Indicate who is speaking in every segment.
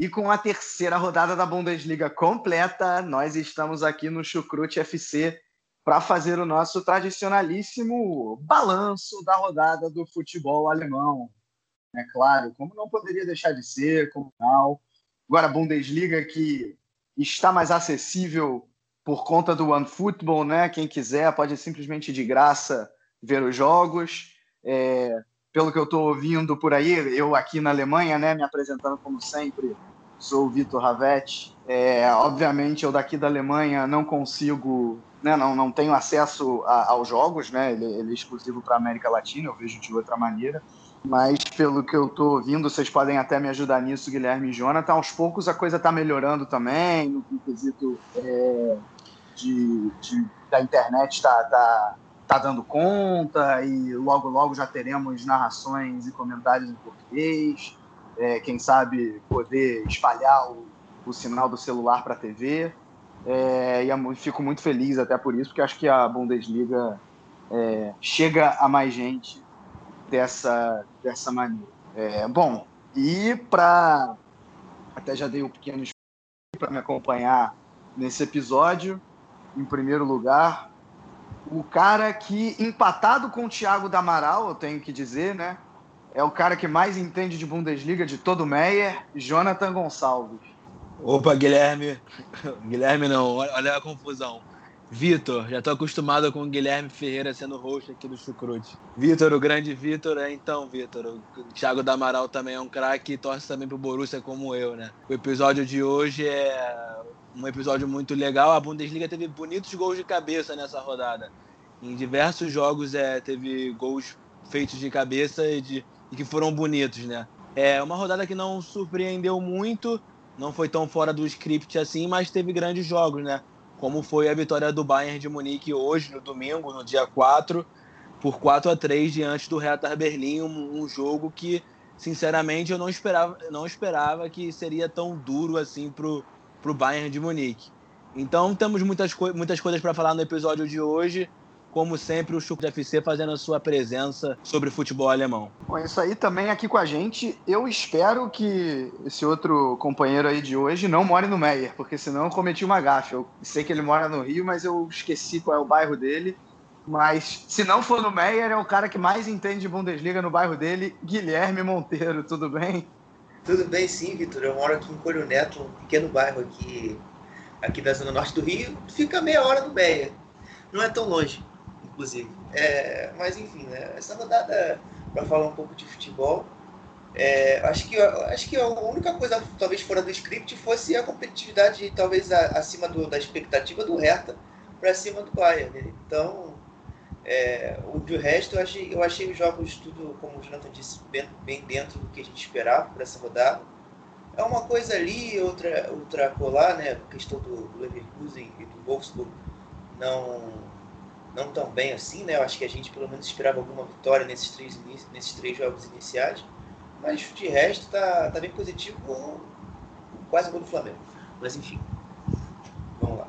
Speaker 1: E com a terceira rodada da Bundesliga completa, nós estamos aqui no Chucrute FC para fazer o nosso tradicionalíssimo balanço da rodada do futebol alemão. É claro, como não poderia deixar de ser, como não. Agora, a Bundesliga que está mais acessível por conta do OneFootball, né? Quem quiser pode simplesmente de graça ver os jogos. É, pelo que eu estou ouvindo por aí, eu aqui na Alemanha, né, me apresentando como sempre, sou o Vitor Ravetti. É, obviamente, eu daqui da Alemanha não consigo, né, não, não tenho acesso a, aos jogos, né, ele, ele é exclusivo para a América Latina, eu vejo de outra maneira. Mas pelo que eu estou ouvindo, vocês podem até me ajudar nisso, Guilherme e Jonathan. Aos poucos a coisa está melhorando também, no quesito é, de, de, da internet está tá, está dando conta e logo logo já teremos narrações e comentários em português. É, quem sabe poder espalhar o, o sinal do celular para a TV. É, e fico muito feliz até por isso, porque acho que a Bundesliga é, chega a mais gente dessa, dessa maneira. É, bom, e para. Até já dei um pequeno para me acompanhar nesse episódio. Em primeiro lugar, o cara que, empatado com o Thiago Damaral, eu tenho que dizer, né? É o cara que mais entende de Bundesliga de todo o Meyer, Jonathan Gonçalves.
Speaker 2: Opa, Guilherme. Guilherme não, olha a confusão. Vitor, já tô acostumado com o Guilherme Ferreira sendo host aqui do Chucrute. Vitor, o grande Vitor, é então, Vitor. O Thiago Damaral também é um craque e torce também pro Borussia como eu, né? O episódio de hoje é um episódio muito legal. A Bundesliga teve bonitos gols de cabeça nessa rodada. Em diversos jogos é, teve gols feitos de cabeça e, de, e que foram bonitos, né? É uma rodada que não surpreendeu muito, não foi tão fora do script assim, mas teve grandes jogos, né? Como foi a vitória do Bayern de Munique hoje, no domingo, no dia 4, por 4 a 3 diante do Hertha Berlim, um, um jogo que, sinceramente, eu não esperava, não esperava que seria tão duro assim pro para o Bayern de Munique. Então temos muitas, co muitas coisas para falar no episódio de hoje. Como sempre, o Chuco FC fazendo a sua presença sobre futebol alemão.
Speaker 1: Bom, isso aí também aqui com a gente. Eu espero que esse outro companheiro aí de hoje não more no Meyer, porque senão eu cometi uma gafe. Eu sei que ele mora no Rio, mas eu esqueci qual é o bairro dele. Mas se não for no Meyer, é o cara que mais entende de Bundesliga no bairro dele, Guilherme Monteiro. Tudo bem?
Speaker 3: Tudo bem, sim, Vitor. Eu moro aqui em Coelho Neto, um pequeno bairro aqui, aqui da zona norte do Rio. Fica meia hora do Meia. Não é tão longe, inclusive. É, mas, enfim, né? essa rodada, para falar um pouco de futebol, é, acho, que, acho que a única coisa, talvez fora do script, fosse a competitividade, talvez acima do, da expectativa do Hertha para cima do Bayern. Né? Então, é, o de resto, eu achei, eu achei os jogos tudo, como o Jonathan disse, bem, bem dentro do que a gente esperava para essa rodada. É uma coisa ali, outra, outra colar, né? A questão do, do Leverkusen e do Wolfsburg não, não tão bem assim, né? Eu acho que a gente pelo menos esperava alguma vitória nesses três, nesses três jogos iniciais. Mas de resto tá, tá bem positivo quase gol do Flamengo. Mas enfim, vamos lá.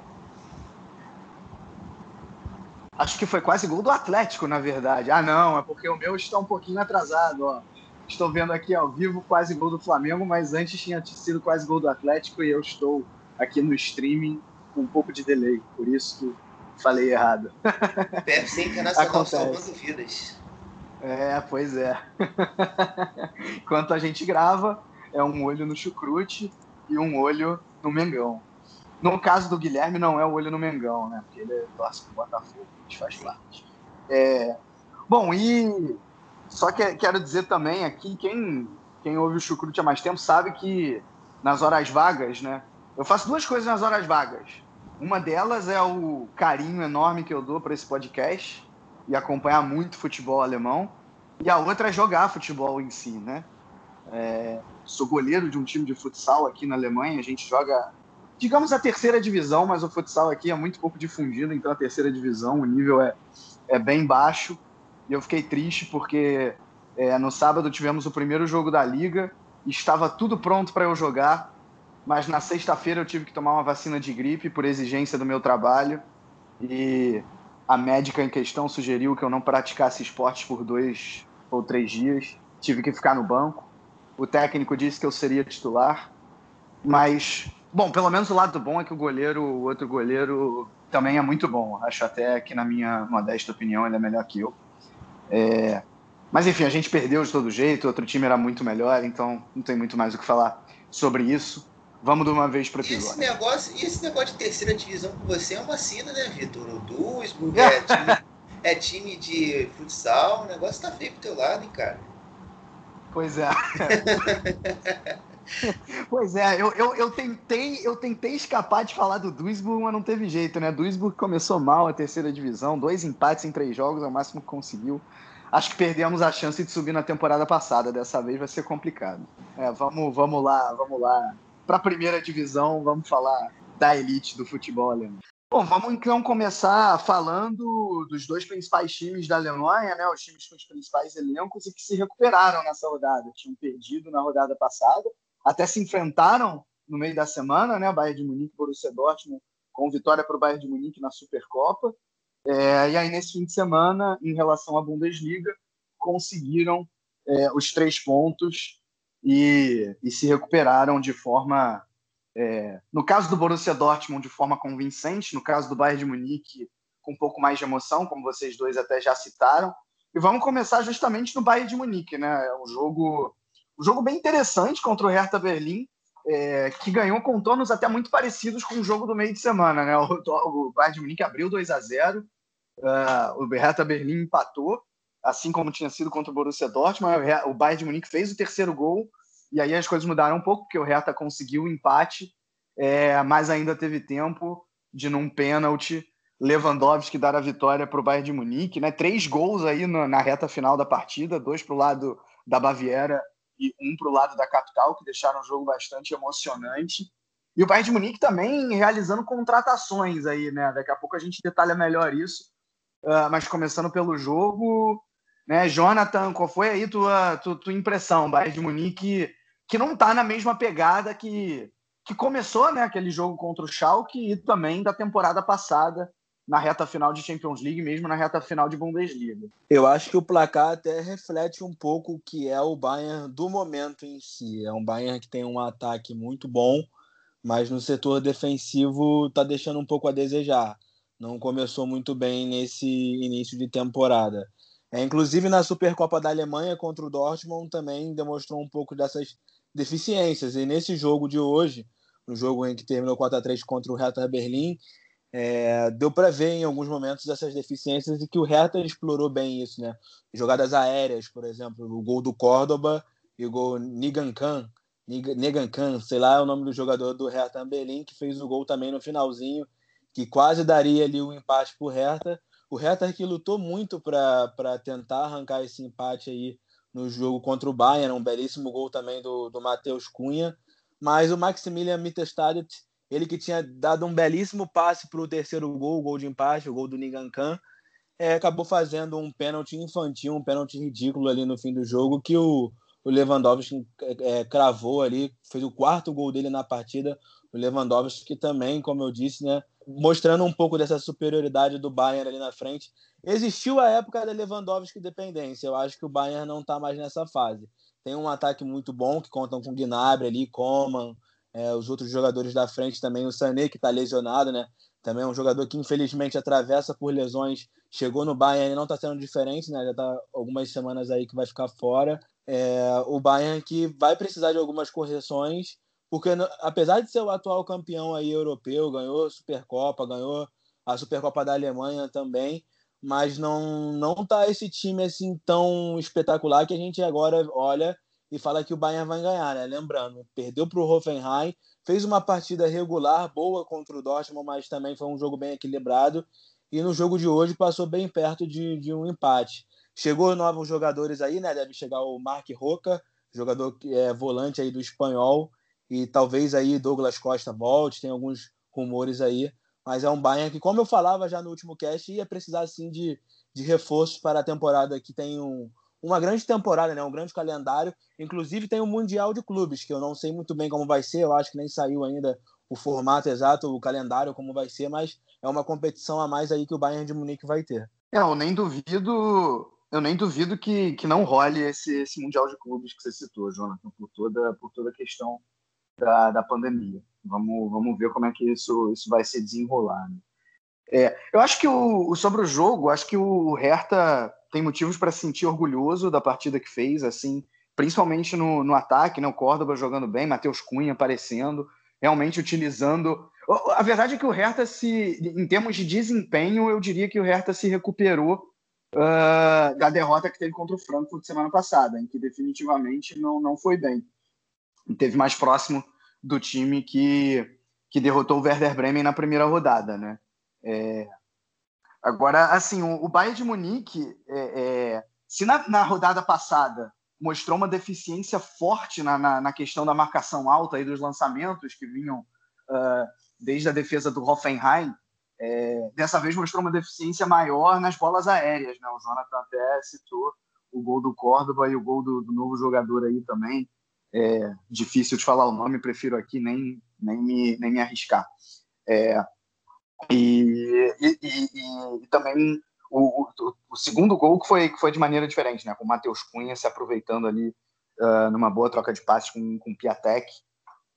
Speaker 1: Acho que foi quase gol do Atlético, na verdade. Ah, não, é porque o meu está um pouquinho atrasado, ó. Estou vendo aqui ao vivo quase gol do Flamengo, mas antes tinha sido quase gol do Atlético e eu estou aqui no streaming com um pouco de delay, por isso falei errado.
Speaker 3: PFC Internacional salvando vidas.
Speaker 1: É, pois é. Enquanto a gente grava, é um olho no chucrute e um olho no Mengão. No caso do Guilherme, não é o olho no Mengão, né? Porque ele é torce pro Botafogo, a gente faz parte. É... Bom, e só que quero dizer também aqui, quem, quem ouve o Chucrute há mais tempo sabe que nas horas vagas, né? Eu faço duas coisas nas horas vagas. Uma delas é o carinho enorme que eu dou para esse podcast e acompanhar muito futebol alemão. E a outra é jogar futebol em si, né? É, sou goleiro de um time de futsal aqui na Alemanha. A gente joga, digamos, a terceira divisão, mas o futsal aqui é muito pouco difundido, então a terceira divisão, o nível é, é bem baixo. E eu fiquei triste porque é, no sábado tivemos o primeiro jogo da liga, estava tudo pronto para eu jogar, mas na sexta-feira eu tive que tomar uma vacina de gripe por exigência do meu trabalho e a médica em questão sugeriu que eu não praticasse esportes por dois ou três dias. Tive que ficar no banco. O técnico disse que eu seria titular, mas bom, pelo menos o lado bom é que o goleiro, o outro goleiro também é muito bom. Acho até que na minha modesta opinião ele é melhor que eu. É, mas enfim, a gente perdeu de todo jeito, outro time era muito melhor, então não tem muito mais o que falar sobre isso. Vamos de uma vez para episódio.
Speaker 3: Esse negócio, e esse negócio de terceira divisão com você é uma sina, né, Vitor? O Duisburg é time, é time de futsal, o negócio tá feio pro teu lado, hein, cara?
Speaker 1: Pois é. pois é, eu, eu, eu, tentei, eu tentei escapar de falar do Duisburg, mas não teve jeito, né? Duisburg começou mal a terceira divisão, dois empates em três jogos, é o máximo que conseguiu acho que perdemos a chance de subir na temporada passada. Dessa vez vai ser complicado. É, vamos, vamos lá, vamos lá. Para a primeira divisão, vamos falar da elite do futebol alemão. Bom, vamos então começar falando dos dois principais times da Alemanha, né? Os times com os principais elencos e que se recuperaram nessa rodada. Tinham perdido na rodada passada, até se enfrentaram no meio da semana, né? Bayern de Munique Borussia Dortmund com vitória para o Bayern de Munique na Supercopa. É, e aí, nesse fim de semana, em relação à Bundesliga, conseguiram é, os três pontos e, e, se recuperaram de forma, é, no caso do Borussia Dortmund, de forma convincente, no caso do Bayern de Munique, com um pouco mais de emoção, como vocês dois até já citaram. E vamos começar justamente no Bayern de Munique, né? É um jogo, um jogo bem interessante contra o Hertha Berlim, é, que ganhou contornos até muito parecidos com o jogo do meio de semana. Né? O, o Bayern de Munique abriu 2 a 0 uh, é, o Hertha Berlim empatou, assim como tinha sido contra o Borussia Dortmund. O Bayern de Munique fez o terceiro gol e aí as coisas mudaram um pouco, porque o Hertha conseguiu o empate, é, mas ainda teve tempo de, num pênalti, Lewandowski dar a vitória para o Bayern de Munique. Né? Três gols aí na, na reta final da partida, dois para o lado da Baviera e um para o lado da capital, que deixaram o jogo bastante emocionante. E o Bayern de Munique também realizando contratações aí, né? Daqui a pouco a gente detalha melhor isso. Uh, mas começando pelo jogo, né? Jonathan, qual foi aí tua, tua, tua impressão? Bayern de Munique que não está na mesma pegada que, que começou, né? Aquele jogo contra o Schalke e também da temporada passada, na reta final de Champions League, mesmo na reta final de Bundesliga.
Speaker 2: Eu acho que o placar até reflete um pouco o que é o Bayern do momento em si. É um Bayern que tem um ataque muito bom, mas no setor defensivo está deixando um pouco a desejar. Não começou muito bem nesse início de temporada. É, inclusive na Supercopa da Alemanha contra o Dortmund também demonstrou um pouco dessas deficiências. E nesse jogo de hoje, no jogo em que terminou 4 a 3 contra o Hertha Berlim, é, deu para ver em alguns momentos essas deficiências e que o Hertha explorou bem isso, né? Jogadas aéreas, por exemplo, o gol do Córdoba e o gol Nigan Khan, Negan Khan, sei lá é o nome do jogador do Hertha Berlim, que fez o gol também no finalzinho, que quase daria ali o empate para o Hertha. O Hertha que lutou muito para tentar arrancar esse empate aí no jogo contra o Bayern, um belíssimo gol também do, do Matheus Cunha, mas o Maximilian Mittelstadt ele que tinha dado um belíssimo passe para o terceiro gol, o gol de empate, o gol do Nigankan, é, acabou fazendo um pênalti infantil, um pênalti ridículo ali no fim do jogo, que o, o Lewandowski é, cravou ali, fez o quarto gol dele na partida. O Lewandowski que também, como eu disse, né, mostrando um pouco dessa superioridade do Bayern ali na frente. Existiu a época da Lewandowski dependência. Eu acho que o Bayern não está mais nessa fase. Tem um ataque muito bom que contam com Gnabry ali, Coman, é, os outros jogadores da frente também, o Sané, que está lesionado, né? Também é um jogador que infelizmente atravessa por lesões, chegou no Bayern e não está sendo diferente, né? Já está algumas semanas aí que vai ficar fora. É, o Bayern que vai precisar de algumas correções, porque apesar de ser o atual campeão aí europeu, ganhou a Supercopa, ganhou a Supercopa da Alemanha também, mas não não tá esse time assim tão espetacular que a gente agora olha e fala que o Bayern vai ganhar, né? Lembrando, perdeu para o Hoffenheim, fez uma partida regular, boa contra o Dortmund, mas também foi um jogo bem equilibrado. E no jogo de hoje passou bem perto de, de um empate. Chegou novos jogadores aí, né? Deve chegar o Mark Roca, jogador é volante aí do espanhol, e talvez aí Douglas Costa volte, tem alguns rumores aí, mas é um Bayern que, como eu falava já no último cast, ia precisar sim de, de reforços para a temporada que tem um, uma grande temporada, né? um grande calendário. Inclusive tem o um Mundial de Clubes, que eu não sei muito bem como vai ser, eu acho que nem saiu ainda o formato exato, o calendário, como vai ser, mas é uma competição a mais aí que o Bayern de Munique vai ter.
Speaker 1: É, eu nem duvido, eu nem duvido que, que não role esse, esse Mundial de Clubes que você citou, Jonathan, por toda, por toda a questão da, da pandemia. Vamos, vamos ver como é que isso, isso vai se desenrolar. Né? É, eu acho que o, sobre o jogo, acho que o Hertha tem motivos para se sentir orgulhoso da partida que fez, assim, principalmente no, no ataque, né? O Córdoba jogando bem, Matheus Cunha aparecendo, realmente utilizando. A verdade é que o Hertha se, em termos de desempenho, eu diria que o Hertha se recuperou uh, da derrota que teve contra o Frankfurt semana passada, em que definitivamente não, não foi bem. Teve mais próximo do time que, que derrotou o Werder Bremen na primeira rodada, né? É, Agora, assim, o, o Bayern de Munique, é, é, se na, na, rodada passada mostrou uma deficiência forte na, na, na, questão da marcação alta e dos lançamentos que vinham uh, desde a defesa do Hoffenheim, é, dessa vez mostrou uma deficiência maior nas bolas aéreas. Né? O Jonathan até citou o gol do Córdoba e o gol do, do novo jogador aí também. É difícil de falar o nome, prefiro aqui nem, nem, me, nem me arriscar. É, e, e, e, e também o, o, o, segundo gol que foi, que foi de maneira diferente, né? Com o Matheus Cunha se aproveitando ali uh, numa boa troca de passes com, com o Piatek.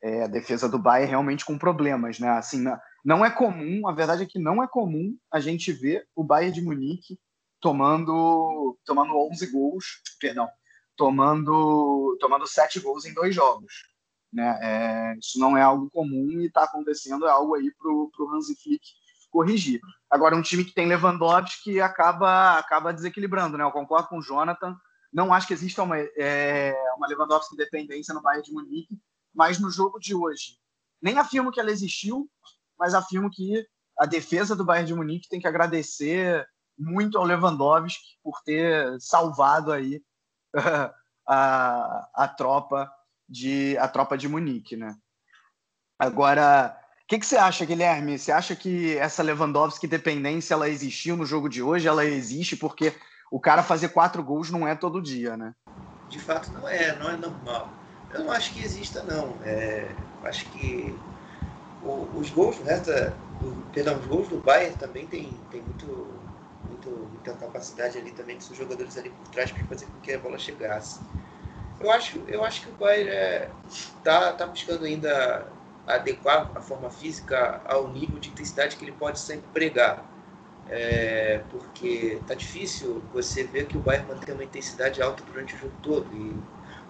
Speaker 1: É, a defesa do Bayern realmente com problemas, né? Assim, não, é comum, a verdade é que não é comum a gente ver o Bayern de Munique tomando, tomando 11 gols, perdão, tomando, tomando 7 gols em dois jogos. Né? É, isso não é algo comum e está acontecendo, é algo aí para o Hansi Flick corrigir. Agora, um time que tem Lewandowski acaba, acaba desequilibrando, né? Eu concordo com o Jonathan. Não acho que exista uma, é, uma Lewandowski dependência no Bayern de Munique, mas no jogo de hoje, nem afirmo que ela existiu, mas afirmo que a defesa do Bayern de Munique tem que agradecer muito ao Lewandowski por ter salvado aí a, a tropa de a tropa de Munique, né? Agora, o que, que, você acha, Guilherme? Você acha que essa Lewandowski dependência ela existiu no jogo de hoje? Ela existe porque o cara fazer quatro gols não é todo dia, né?
Speaker 3: De fato, não é, não é normal. Eu não acho que exista, não. É, acho que o, os gols do Hertha, perdão, os gols do Bayern também tem, tem muito, muito, muita capacidade ali também dos jogadores ali por trás para fazer com que a bola chegasse. Eu acho, eu acho que o Bayern é, tá, tá buscando ainda adequar a forma física ao nível de intensidade que ele pode sempre pregar. É, porque tá difícil você ver que o Bayern mantém uma intensidade alta durante o jogo todo. E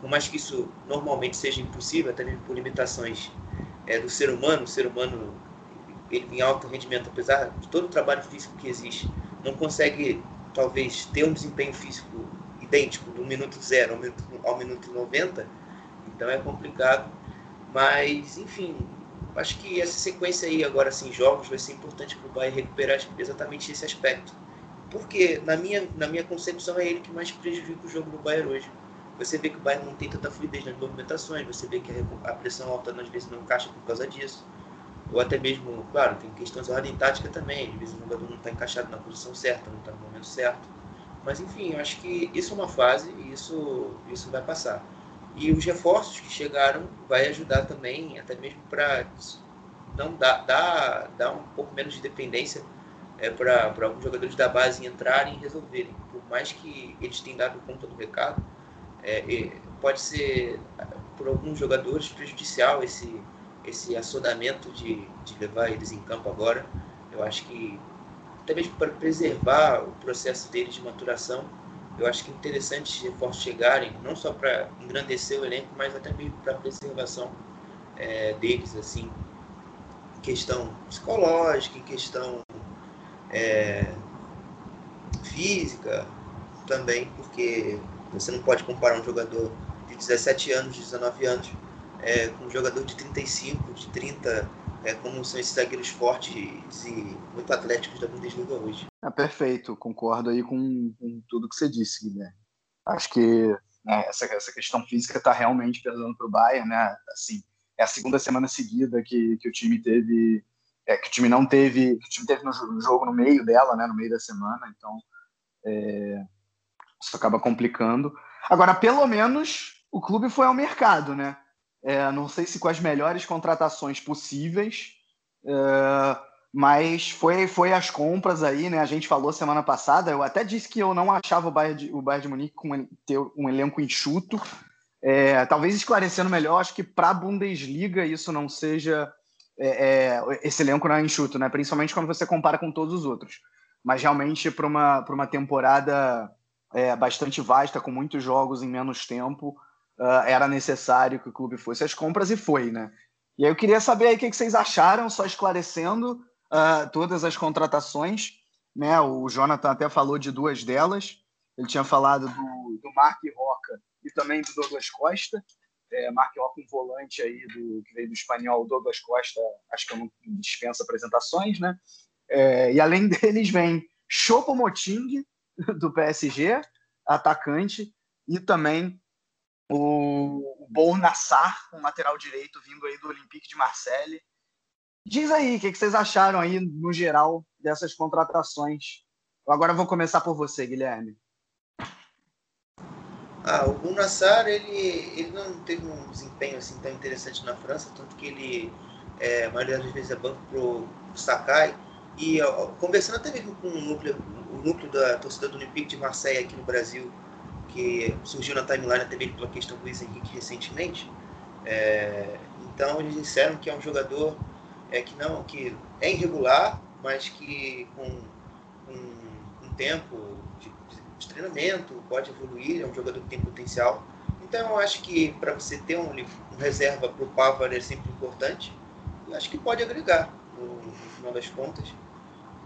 Speaker 3: por mais que isso normalmente seja impossível, até mesmo por limitações é, do ser humano, o ser humano ele em alto rendimento, apesar de todo o trabalho físico que existe, não consegue talvez ter um desempenho físico idêntico do minuto zero ao minuto, ao minuto 90, então é complicado. Mas, enfim, acho que essa sequência aí agora, assim, jogos, vai ser importante para o Bayern recuperar exatamente esse aspecto. Porque, na minha, na minha concepção, é ele que mais prejudica o jogo do Bayern hoje. Você vê que o Bayern não tem tanta fluidez nas movimentações, você vê que a pressão alta às vezes não encaixa por causa disso. Ou até mesmo, claro, tem questões de ordem tática também, às vezes o jogador não está encaixado na posição certa, não está no momento certo. Mas enfim, eu acho que isso é uma fase e isso, isso vai passar. E os reforços que chegaram vai ajudar também, até mesmo para não dar, dar, dar um pouco menos de dependência é, para alguns jogadores da base entrarem e resolverem. Por mais que eles tenham dado conta do recado, é, pode ser por alguns jogadores prejudicial esse, esse assodamento de, de levar eles em campo agora. Eu acho que até mesmo para preservar o processo deles de maturação. Eu acho que é interessante os reforços chegarem, não só para engrandecer o elenco, mas até mesmo para a preservação é, deles, assim, em questão psicológica, em questão é, física também, porque você não pode comparar um jogador de 17 anos, 19 anos, é, com um jogador de 35, de 30, é, como são esses zagueiros fortes e muito atléticos da Bundesliga hoje.
Speaker 1: É, perfeito, concordo aí com, com tudo que você disse, Guilherme. Acho que né, essa, essa questão física está realmente pesando para o Bayern, né? Assim, é a segunda semana seguida que, que o time teve, é, que o time não teve, que o time teve no, jogo no meio dela, né? No meio da semana, então é, isso acaba complicando. Agora, pelo menos o clube foi ao mercado, né? É, não sei se com as melhores contratações possíveis, é, mas foi, foi as compras aí, né? A gente falou semana passada, eu até disse que eu não achava o Bayern de, o Bayern de Munique com ter um elenco enxuto. É, talvez esclarecendo melhor, acho que para a Bundesliga isso não seja. É, é, esse elenco não é enxuto, né? Principalmente quando você compara com todos os outros. Mas realmente para uma, uma temporada é, bastante vasta, com muitos jogos em menos tempo, uh, era necessário que o clube fosse às compras e foi, né? E aí eu queria saber aí o que, vocês acharam, só esclarecendo uh, todas as contratações, né? O Jonathan até falou de duas delas, ele tinha falado do, do Mark Roca e também do Douglas Costa. É, Mark Roca, um volante aí do, que veio do espanhol, Douglas Costa, acho que eu não dispensa apresentações, né? É, e além deles vem Chopo Moting, do PSG, atacante, e também o Bor Nassar, um lateral direito vindo aí do Olympique de Marseille. Diz aí, o que vocês acharam aí, no geral, dessas contratações? Agora vou começar por você, Guilherme.
Speaker 3: Ah, o Bor Nassar, ele, ele não teve um desempenho assim tão interessante na França, tanto que ele, é, a maioria das vezes, é banco pro Sakai. E ó, conversando até mesmo com o núcleo, o núcleo da torcida do Olympique de Marseille aqui no Brasil, que surgiu na timeline até mesmo pela questão do Luiz Henrique recentemente. É, então eles disseram que é um jogador é, que não que é irregular, mas que com, um tempo de, de, treinamento pode evoluir, é um jogador que tem potencial. Então eu acho que para você ter um, um reserva para o Pavar é sempre importante e acho que pode agregar no, no, final das contas.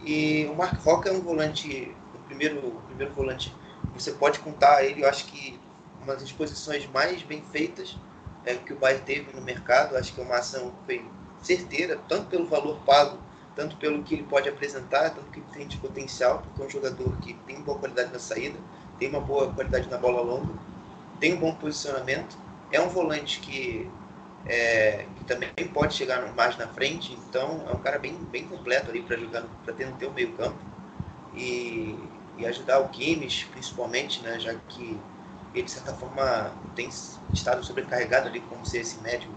Speaker 3: E o Mark Roca é um volante, o primeiro, o primeiro volante você pode contar ele, eu acho que uma das posições mais bem feitas é, que o Bayern teve no mercado. Acho que é uma ação foi certeira, tanto pelo valor pago, tanto pelo que ele pode apresentar, tanto que ele tem de potencial, porque é um jogador que tem boa qualidade na saída, tem uma boa qualidade na bola longa, tem um bom posicionamento, é um volante que, é, que também pode chegar mais na frente, então é um cara bem, bem completo ali para jogar, para ter no teu meio campo. E e ajudar o Kimmich, principalmente, né, já que ele, de certa forma, tem estado sobrecarregado ali como ser esse médio,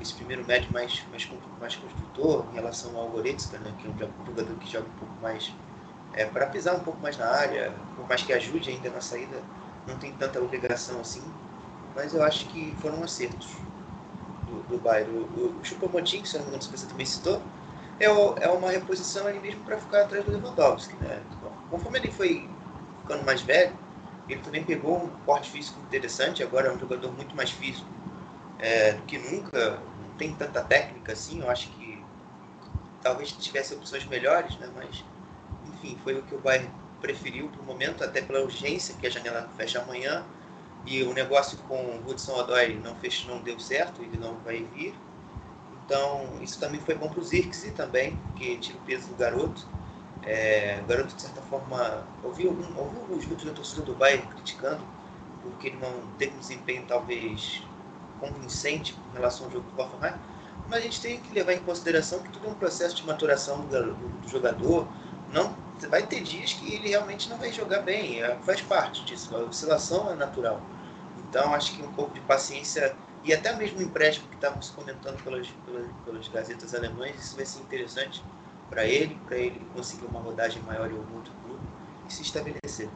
Speaker 3: esse primeiro médio mais, mais, mais construtor em relação ao Goretzka, né, que é um jogador que joga um pouco mais é, para pisar um pouco mais na área, por mais que ajude ainda na saída, não tem tanta obrigação assim, mas eu acho que foram acertos do, do Bayern. O, o Choupo-Moting, se não me engano, você também citou, é, é uma reposição ali mesmo para ficar atrás do Lewandowski, né? Conforme ele foi ficando mais velho, ele também pegou um porte físico interessante, agora é um jogador muito mais físico é, do que nunca, não tem tanta técnica assim, eu acho que talvez tivesse opções melhores, né? Mas, enfim, foi o que o Bayern preferiu para o momento, até pela urgência, que a janela fecha amanhã, e o negócio com o Hudson Odoi não, fez, não deu certo, ele não vai vir, então, isso também foi bom para o Zirkzee também, que tira o peso do garoto. É, o garoto, de certa forma, ouvi, algum, ouvi alguns grupos da torcida do Bayern criticando, porque ele não teve um desempenho talvez convincente em relação ao jogo do Hoffenheim, mas a gente tem que levar em consideração que tudo é um processo de maturação do, do, do jogador. Não vai ter dias que ele realmente não vai jogar bem, é, faz parte disso. A oscilação é natural. Então, acho que um pouco de paciência e até mesmo o empréstimo que estávamos comentando pelas, pelas, pelas gazetas alemãs, isso vai ser interessante para ele, para ele conseguir uma rodagem maior em algum outro clube e se estabelecer.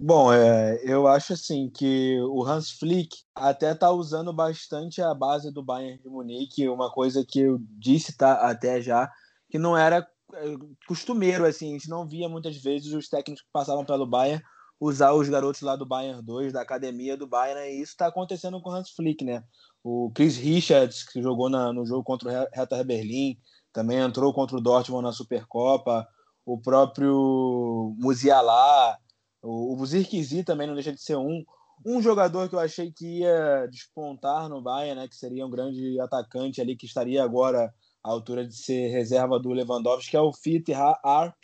Speaker 2: Bom, é, eu acho assim que o Hans Flick até está usando bastante a base do Bayern de Munique, uma coisa que eu disse tá, até já, que não era é, costumeiro, assim, a gente não via muitas vezes os técnicos que passavam pelo Bayern usar os garotos lá do Bayern 2, da academia do Bayern, e isso está acontecendo com o Hans Flick, né? O Chris Richards, que jogou na, no jogo contra o Hertha Berlim, também entrou contra o Dortmund na Supercopa, o próprio Musiala, o, o Zirkzee também não deixa de ser um. Um jogador que eu achei que ia despontar no Bayern, né, que seria um grande atacante ali, que estaria agora à altura de ser reserva do Lewandowski, que é o Fit Arp,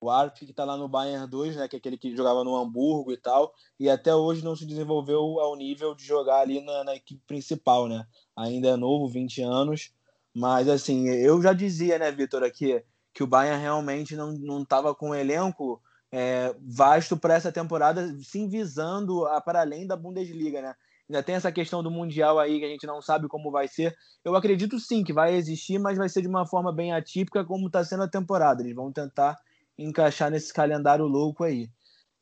Speaker 2: o Arp que está lá no Bayern 2, né, que é aquele que jogava no Hamburgo e tal, e até hoje não se desenvolveu ao nível de jogar ali na, na equipe principal, né? Ainda é novo, 20 anos, mas assim, eu já dizia, né, Vitor, aqui, que o Bayern realmente não estava com um elenco é, vasto para essa temporada, sim visando a, para além da Bundesliga, né? Ainda tem essa questão do Mundial aí que a gente não sabe como vai ser. Eu acredito sim que vai existir, mas vai ser de uma forma bem atípica, como está sendo a temporada. Eles vão tentar encaixar nesse calendário louco aí.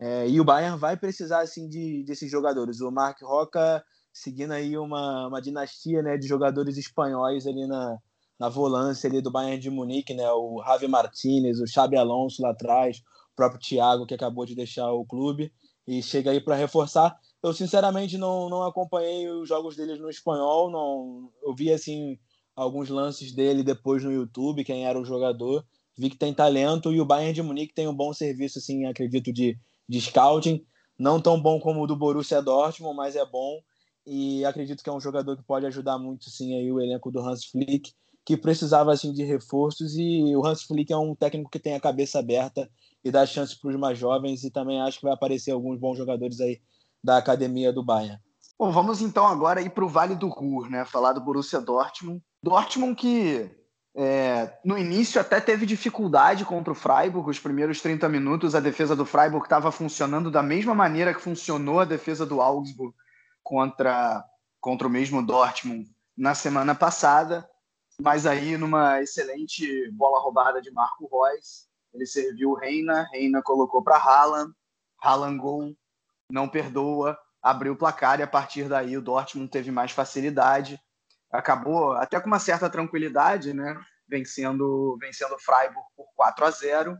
Speaker 2: É, e o Bayern vai precisar assim de, desses jogadores. O Mark Roca seguindo aí uma, uma dinastia né, de jogadores espanhóis ali na, na volância ali do Bayern de Munique, né? O Javi Martinez, o Xabi Alonso lá atrás, próprio Thiago, que acabou de deixar o clube e chega aí para reforçar. Eu, sinceramente, não, não acompanhei os jogos deles no espanhol, não eu vi assim alguns lances dele depois no YouTube, quem era o jogador. Vi que tem talento e o Bayern de Munique tem um bom serviço, assim, acredito, de, de scouting. Não tão bom como o do Borussia Dortmund, mas é bom. E acredito que é um jogador que pode ajudar muito, sim, aí o elenco do Hans Flick, que precisava, assim, de reforços. E o Hans Flick é um técnico que tem a cabeça aberta e dar chance para os mais jovens. E também acho que vai aparecer alguns bons jogadores aí da academia do Bayern.
Speaker 1: Bom, vamos então agora ir para o Vale do Ruhr, né? Falar do Borussia Dortmund. Dortmund que é, no início até teve dificuldade contra o Freiburg, os primeiros 30 minutos a defesa do Freiburg estava funcionando da mesma maneira que funcionou a defesa do Augsburg contra, contra o mesmo Dortmund na semana passada, mas aí numa excelente bola roubada de Marco Reus, ele serviu Reina, Reina colocou para Haaland, Haaland gol, não perdoa, abriu o placar e a partir daí o Dortmund teve mais facilidade. Acabou até com uma certa tranquilidade, né? Vencendo, vencendo o Freiburg por 4 a 0.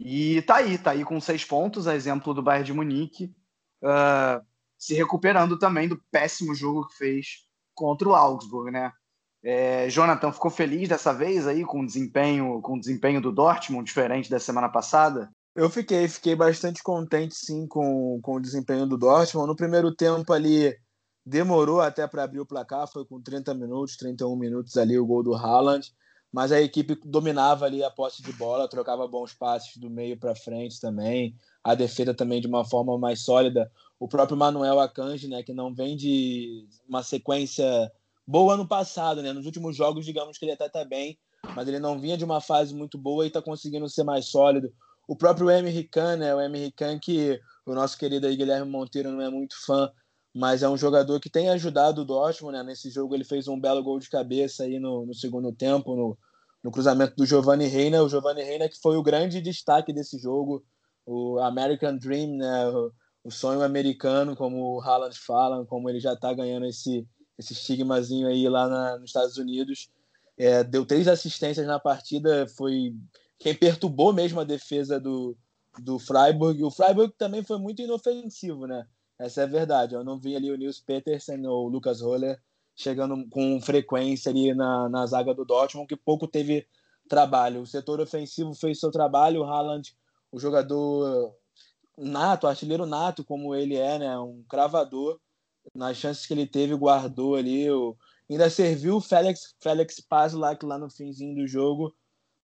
Speaker 1: E tá aí, tá aí com seis pontos, a exemplo do Bayern de Munique, uh, se recuperando também do péssimo jogo que fez contra o Augsburg, né? É, Jonathan ficou feliz dessa vez aí com o desempenho, com o desempenho do Dortmund, diferente da semana passada?
Speaker 2: Eu fiquei, fiquei bastante contente sim com, com o desempenho do Dortmund. No primeiro tempo ali demorou até para abrir o placar, foi com 30 minutos, 31 minutos ali o gol do Haaland, mas a equipe dominava ali a posse de bola, trocava bons passes do meio para frente também, a defesa também de uma forma mais sólida. O próprio Manuel Akanji, né, que não vem de uma sequência boa ano passado, né? Nos últimos jogos, digamos que ele até tá bem, mas ele não vinha de uma fase muito boa e tá conseguindo ser mais sólido. O próprio Emery Khan, né? O Emery Khan que o nosso querido aí, Guilherme Monteiro não é muito fã, mas é um jogador que tem ajudado o Dortmund, né? Nesse jogo ele fez um belo gol de cabeça aí no, no segundo tempo, no, no cruzamento do Giovanni Reina. O Giovanni Reina que foi o grande destaque desse jogo, o American Dream, né? O, sonho americano, como o Haaland fala, como ele já está ganhando esse, esse estigmazinho aí lá na, nos Estados Unidos. É, deu três assistências na partida, foi quem perturbou mesmo a defesa do, do Freiburg. O Freiburg também foi muito inofensivo, né? Essa é a verdade. Eu não vi ali o Nils Petersen ou o Lucas Roller chegando com frequência ali na, na zaga do Dortmund, que pouco teve trabalho. O setor ofensivo fez seu trabalho, o Haaland, o jogador nato, artilheiro nato como ele é, né? Um cravador, nas chances que ele teve, guardou ali. O... Ainda serviu o Félix, Félix Paslak lá no finzinho do jogo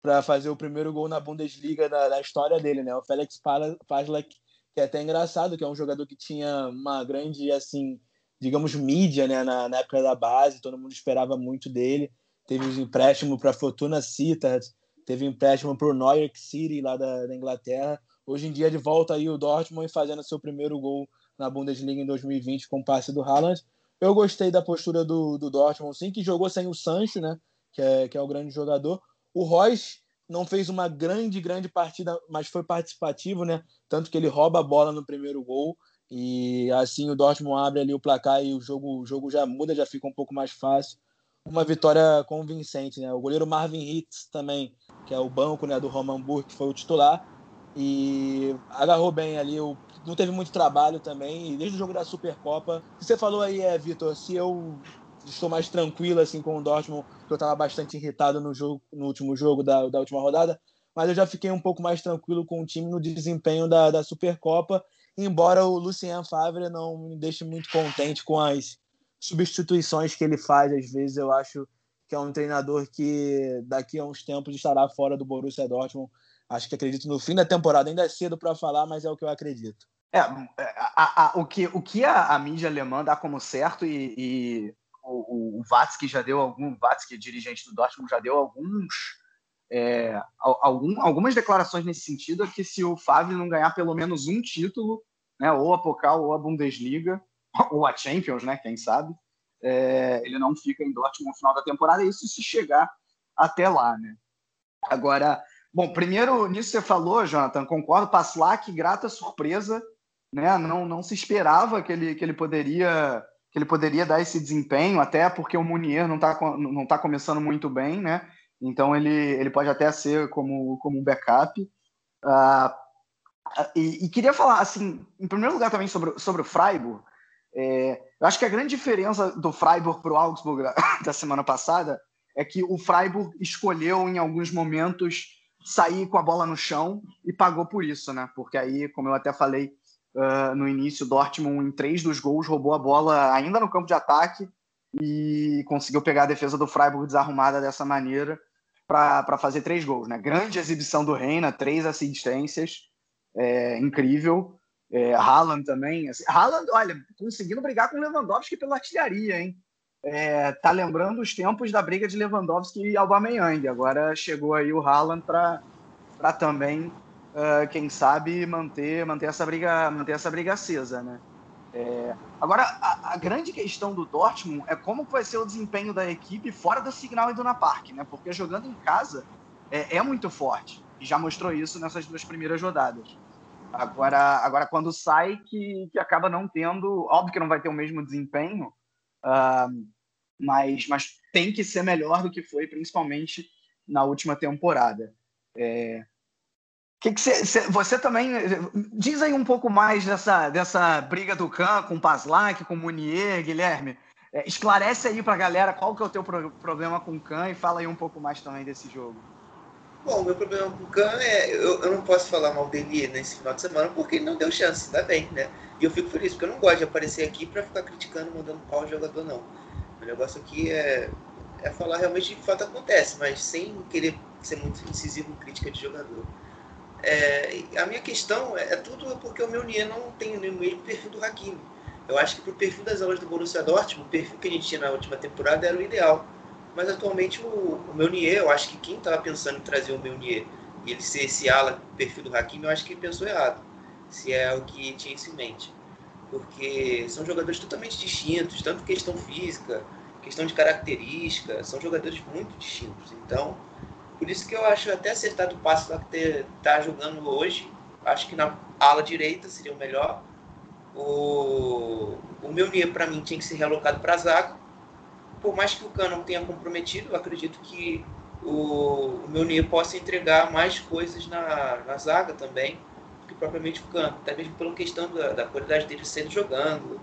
Speaker 2: para fazer o primeiro gol na Bundesliga da, da história dele, né? O Félix Paslak, que é até engraçado, que é um jogador que tinha uma grande, assim, digamos, mídia, né? Na, na época da base, todo mundo esperava muito dele. Teve um empréstimo para Fortuna Sittard, teve um empréstimo para o Norwich City, lá da, da Inglaterra. Hoje em dia, de volta aí o Dortmund fazendo seu primeiro gol na Bundesliga em 2020 com o passe do Haaland. Eu gostei da postura do, do Dortmund, sim, que jogou sem o Sancho, né? Que é, que é o grande jogador. O Royce não fez uma grande, grande partida, mas foi participativo, né? Tanto que ele rouba a bola no primeiro gol e assim o Dortmund abre ali o placar e o jogo, o jogo já muda, já fica um pouco mais fácil. Uma vitória convincente, né? O goleiro Marvin Hitz também, que é o banco, né, do Roman Burke, foi o titular e agarrou bem ali o não teve muito trabalho também, desde o jogo da Supercopa. Você falou aí, é, Vitor, se eu estou mais tranquilo assim com o Dortmund, que eu estava bastante irritado no jogo, no último jogo da, da última rodada, mas eu já fiquei um pouco mais tranquilo com o time no desempenho da, da Supercopa embora o Lucien Favre não me deixe muito contente com as substituições que ele faz. Às vezes eu acho que é um treinador que daqui a uns tempos estará fora do Borussia Dortmund. Acho que acredito no fim da temporada. Ainda é cedo para falar, mas é o que eu acredito.
Speaker 1: É, a, a, o que, o que a, mídia alemã dá como certo e, e o, o, Watzke já deu algum, Watzke, dirigente do Dortmund, já deu alguns é, algum, algumas declarações nesse sentido é que se o Favre não ganhar pelo menos um título, né, ou a Pokal ou a Bundesliga, ou a Champions, né, quem sabe, é, ele não fica em Dortmund no final da temporada, isso se chegar até lá, né. Agora, bom, primeiro, nisso você falou, Jonathan, concordo, Paslak, grata surpresa, né, não, não se esperava que ele, que ele poderia que ele poderia dar esse desempenho, até porque o Munier não está não tá começando muito bem, né, então ele, ele pode até ser como, como um backup. Uh, e, e, queria falar, assim, em primeiro lugar também sobre, sobre o Freiburg. É, eu acho que a grande diferença do Freiburg para o Augsburg da, da semana passada é que o Freiburg escolheu em alguns momentos sair com a bola no chão e pagou por isso, né? Porque aí, como eu até falei uh, no início, Dortmund em três dos gols roubou a bola ainda no campo de ataque e conseguiu pegar a defesa do Freiburg desarrumada dessa maneira para fazer três gols. Né? Grande exibição do Reina, três assistências, é, incrível. É, Haaland também. Assim, Haaland, olha, conseguindo brigar com Lewandowski pela artilharia, hein? É, tá lembrando os tempos da briga de Lewandowski e Aubameyang. Agora chegou aí o Haaland para também, uh, quem sabe, manter, manter, essa briga, manter essa briga acesa, né? É, agora, a, a, grande questão do Dortmund é como vai ser o desempenho da equipe fora do Signal e do Park, né? Porque jogando em casa é, é, muito forte. E já mostrou isso nessas duas primeiras rodadas. Agora, agora quando sai, que, que acaba não tendo... Óbvio que não vai ter o mesmo desempenho, uh, mas, mas tem que ser melhor do que foi, principalmente na última temporada. É, que que cê, cê, você também diz aí um pouco mais dessa, dessa briga do Khan com o Paslak, com o Munier, Guilherme. É, esclarece aí para a galera qual que é o teu pro, problema com o Khan e fala aí um pouco mais também desse jogo.
Speaker 3: Bom, meu problema com o Khan é eu, eu não posso falar mal dele nesse final de semana porque ele não deu chance, tá bem, né? E eu fico feliz porque eu não gosto de aparecer aqui para ficar criticando, mandando pau o jogador não. O negócio aqui é, é falar realmente de fato acontece, mas sem querer ser muito incisivo em crítica de jogador. É, a minha questão é, é tudo porque o meu Nier não tem o mesmo perfil do Hakimi. Eu acho que para o perfil das aulas do Borussia Dortmund, o perfil que a gente tinha na última temporada era o ideal. Mas atualmente o, o meu Nier, eu acho que quem estava pensando em trazer o meu Nier e ele ser esse ala, perfil do Hakimi, eu acho que pensou errado. Se é o que tinha isso em mente. Porque são jogadores totalmente distintos, tanto questão física, questão de característica, são jogadores muito distintos. Então, por isso que eu acho até acertado o passo lá que tá jogando hoje. Acho que na ala direita seria o melhor. O, o Meunier, para mim, tinha que ser realocado para a zaga. Por mais que o Cano tenha comprometido, eu acredito que o, o Meunier possa entregar mais coisas na, na zaga também que propriamente o Cano. Até mesmo pela questão da, da qualidade dele sendo jogando.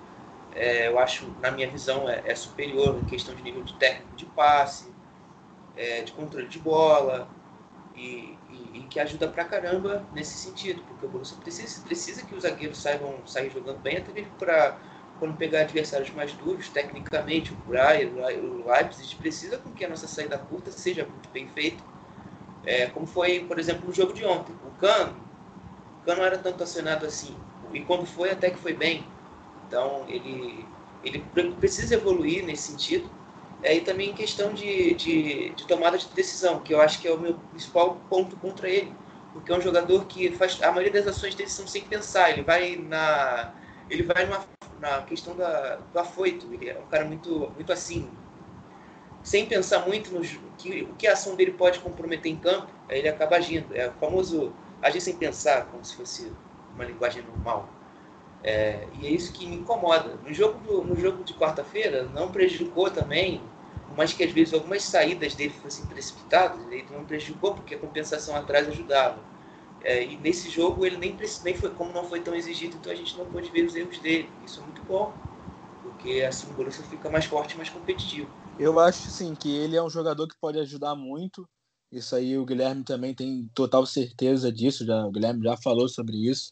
Speaker 3: É, eu acho, na minha visão, é, é superior em questão de nível de técnico de passe é, de controle de bola e, e, e, que ajuda pra caramba nesse sentido, porque o Borussia precisa, precisa que os zagueiros saibam sair jogando bem, até mesmo para quando pegar adversários mais duros, tecnicamente, o Brian, o Leipzig, precisa com que a nossa saída curta seja muito bem feita, é, como foi, por exemplo, no jogo de ontem. O Cano, o Cano era tanto acionado assim, e quando foi, até que foi bem. Então, ele, ele precisa evoluir nesse sentido, é, e também em questão de, de, de, tomada de decisão, que eu acho que é o meu principal ponto contra ele. Porque é um jogador que faz. A maioria das ações dele são sem pensar. Ele vai na. Ele vai numa, na questão da, do afoito. Ele é um cara muito, muito assim. Sem pensar muito no que, o que a ação dele pode comprometer em campo, ele acaba agindo. É o famoso agir sem pensar, como se fosse uma linguagem normal. É, e é isso que me incomoda. No jogo, do, no jogo de quarta-feira, não prejudicou também mas que às vezes algumas saídas dele fossem precipitadas, ele não prejudicou porque a compensação atrás ajudava. É, e nesse jogo ele nem, nem foi, como não foi tão exigido, então a gente não pôde ver os erros dele. Isso é muito bom, porque assim o Borussia fica mais forte mais competitivo.
Speaker 2: Eu acho sim que ele é um jogador que pode ajudar muito. Isso aí o Guilherme também tem total certeza disso. Já, o Guilherme já falou sobre isso.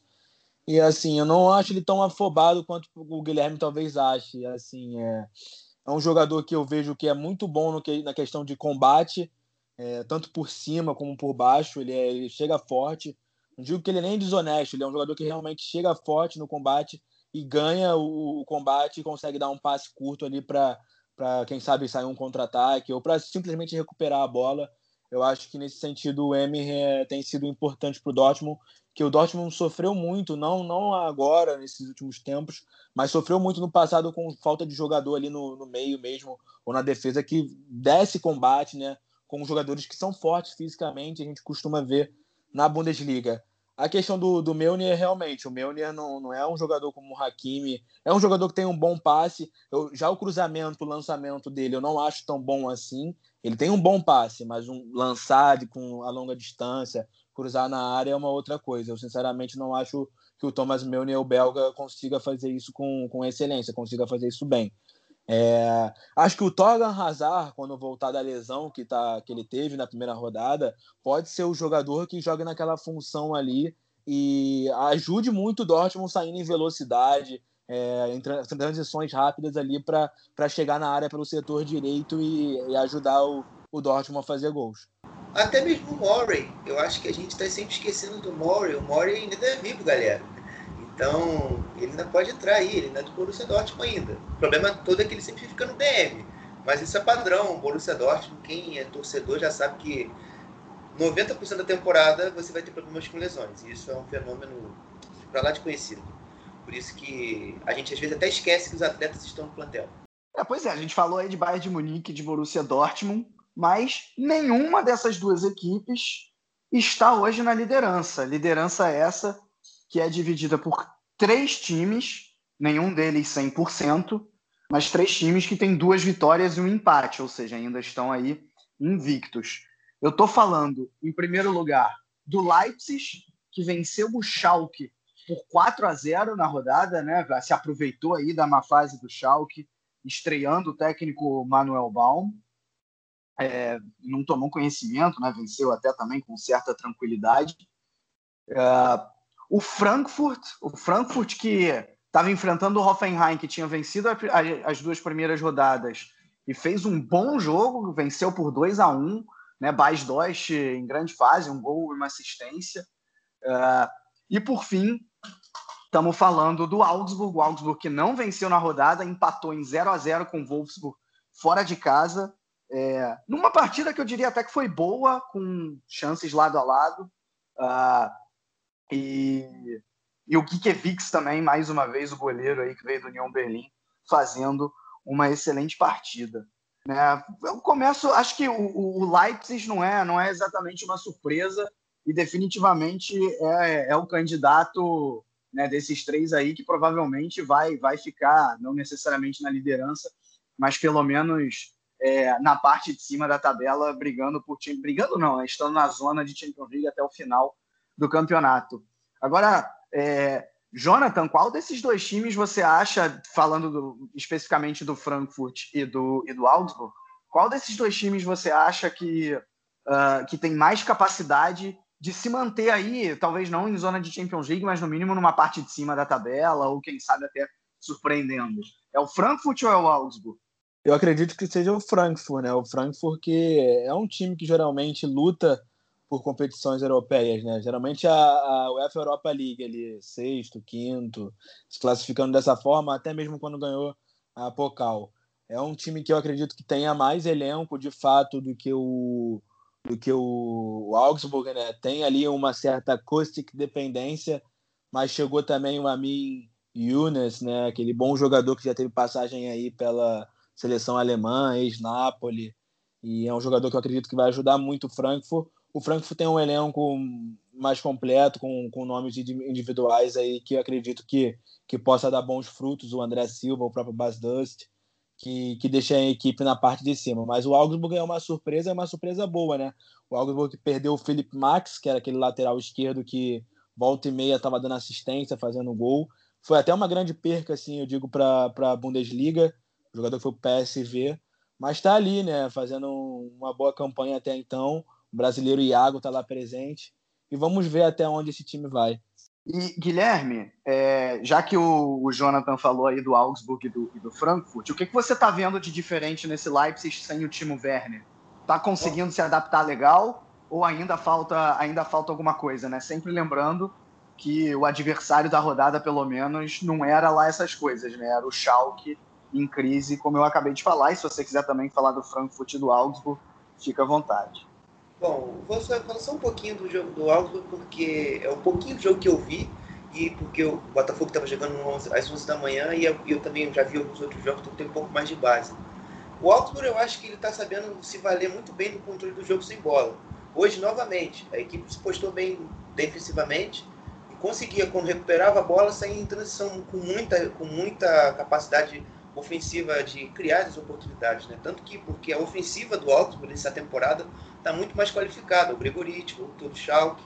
Speaker 2: E assim, eu não acho ele tão afobado quanto o Guilherme talvez ache. Assim, é, é um jogador que eu vejo que é muito bom no que, na questão de combate, é, tanto por cima como por baixo. Ele, é, ele chega forte. Não digo que ele é nem desonesto, ele é um jogador que realmente chega forte no combate e ganha o, o combate e consegue dar um passe curto ali para, quem sabe, sair um contra-ataque ou para simplesmente recuperar a bola. Eu acho que nesse sentido o Emir é, tem sido importante para o Dortmund, que o Dortmund sofreu muito, não, não agora, nesses últimos tempos, mas sofreu muito no passado com falta de jogador ali no, no meio mesmo, ou na defesa, que desce combate, né? Com jogadores que são fortes fisicamente, a gente costuma ver na Bundesliga. A questão do, do Meunier, realmente, o Meunier não, não é um jogador como o Hakimi, é um jogador que tem um bom passe. Eu, já o cruzamento, o lançamento dele, eu não acho tão bom assim. Ele tem um bom passe, mas um lançar de, com a longa distância, cruzar na área é uma outra coisa. Eu, sinceramente, não acho que o Thomas Meunier, o belga, consiga fazer isso com, com excelência, consiga fazer isso bem. É, acho que o Torgan Hazard, quando voltar da lesão que, tá, que ele teve na primeira rodada, pode ser o jogador que joga naquela função ali e ajude muito o Dortmund saindo em velocidade, é, em transições rápidas ali para chegar na área pelo setor direito e, e ajudar o, o Dortmund a fazer gols.
Speaker 3: Até mesmo o Murray, eu acho que a gente está sempre esquecendo do Murray. O Murray ainda é vivo, galera. Então, ele ainda pode entrar aí, ele ainda é do Borussia Dortmund ainda. O problema todo é que ele sempre fica no DM. Mas isso é padrão, o Borussia Dortmund, quem é torcedor já sabe que 90% da temporada você vai ter problemas com lesões. E isso é um fenômeno para lá de conhecido. Por isso que a gente às vezes até esquece que os atletas estão no plantel.
Speaker 1: É, pois é, a gente falou aí de Bayern de Munique de Borussia Dortmund, mas nenhuma dessas duas equipes está hoje na liderança. Liderança essa que é dividida por três times, nenhum deles 100%, mas três times que têm duas vitórias e um empate, ou seja, ainda estão aí invictos. Eu estou falando, em primeiro lugar, do Leipzig, que venceu o Schalke por 4 a 0 na rodada, né? Se aproveitou aí da má fase do Schalke, estreando o técnico Manuel Baum. É, não tomou conhecimento, né? Venceu até também com certa tranquilidade. É, o Frankfurt, o Frankfurt que estava enfrentando o Hoffenheim, que tinha vencido as duas primeiras rodadas e fez um bom jogo, venceu por 2 a 1 né? Bas Dost em grande fase, um gol e uma assistência. Uh, e por fim, estamos falando do Augsburg, o Augsburg que não venceu na rodada, empatou em 0 a 0 com o Wolfsburg fora de casa, é, numa partida que eu diria até que foi boa, com chances lado a lado. Uh, e, e o Gikiewicz também, mais uma vez, o goleiro aí que veio do União Berlim, fazendo uma excelente partida. Né? Eu começo, acho que o, o Leipzig não é, não é exatamente uma surpresa e definitivamente é, é o candidato né, desses três aí que provavelmente vai, vai ficar, não necessariamente na liderança, mas pelo menos é, na parte de cima da tabela, brigando por time, brigando não, né, estando na zona de Champions League até o final do campeonato. Agora, é, Jonathan, qual desses dois times você acha, falando do, especificamente do Frankfurt e do, e do Augsburg, qual desses dois times você acha que, uh, que tem mais capacidade de se manter aí, talvez não em zona de Champions League, mas no mínimo numa parte de cima da tabela, ou quem sabe até surpreendendo? É o Frankfurt ou é o Augsburg?
Speaker 2: Eu acredito que seja o Frankfurt, né? O Frankfurt que é um time que geralmente luta por competições europeias, né? Geralmente a, a UEFA Europa League ali, sexto, quinto, se classificando dessa forma, até mesmo quando ganhou a Pokal. É um time que eu acredito que tenha mais elenco, de fato, do que o do que o, Augsburg, né? Tem ali uma certa acoustic dependência, mas chegou também o Amin Younes, né? Aquele bom jogador que já teve passagem aí pela seleção alemã, ex-Napoli, e é um jogador que eu acredito que vai ajudar muito o Frankfurt o Frankfurt tem um elenco mais completo, com, com nomes individuais aí que eu acredito que, que possa dar bons frutos, o André Silva, o próprio Bas Dust, que, que deixa a equipe na parte de cima. Mas o Augsburg é uma surpresa, é uma surpresa boa, né? O Augsburg perdeu o Felipe Max, que era aquele lateral esquerdo que volta e meia estava dando assistência, fazendo gol. Foi até uma grande perca, assim, eu digo, para a Bundesliga. O jogador foi o PSV, mas está ali, né? Fazendo uma boa campanha até então. O brasileiro Iago está lá presente. E vamos ver até onde esse time vai.
Speaker 1: E, Guilherme, é, já que o, o, Jonathan falou aí do Augsburg e do, e do Frankfurt, o que, que você está vendo de diferente nesse Leipzig sem o Timo Werner? Está conseguindo se adaptar legal ou ainda falta, ainda falta alguma coisa, né? Sempre lembrando que o adversário da rodada, pelo menos, não era lá essas coisas, né? Era o Schalke em crise, como eu acabei de falar. E se você quiser também falar do Frankfurt e do Augsburg, fica à vontade.
Speaker 3: Bom, vou falar só um pouquinho do jogo do Augsburg, porque é um pouquinho do jogo que eu vi, e porque o Botafogo estava jogando às 11 da manhã, e eu, eu, também já vi alguns outros jogos, então tem um pouco mais de base. O Augsburg, eu acho que ele está sabendo se valer muito bem do controle do jogo sem bola. Hoje, novamente, a equipe se postou bem defensivamente, e conseguia, quando recuperava a bola, sair em transição com muita, com muita capacidade ofensiva de criar as oportunidades, né? Tanto que porque a ofensiva do Augsburg nessa temporada está muito mais qualificada. O Gregoriti, o Tudo Schalke,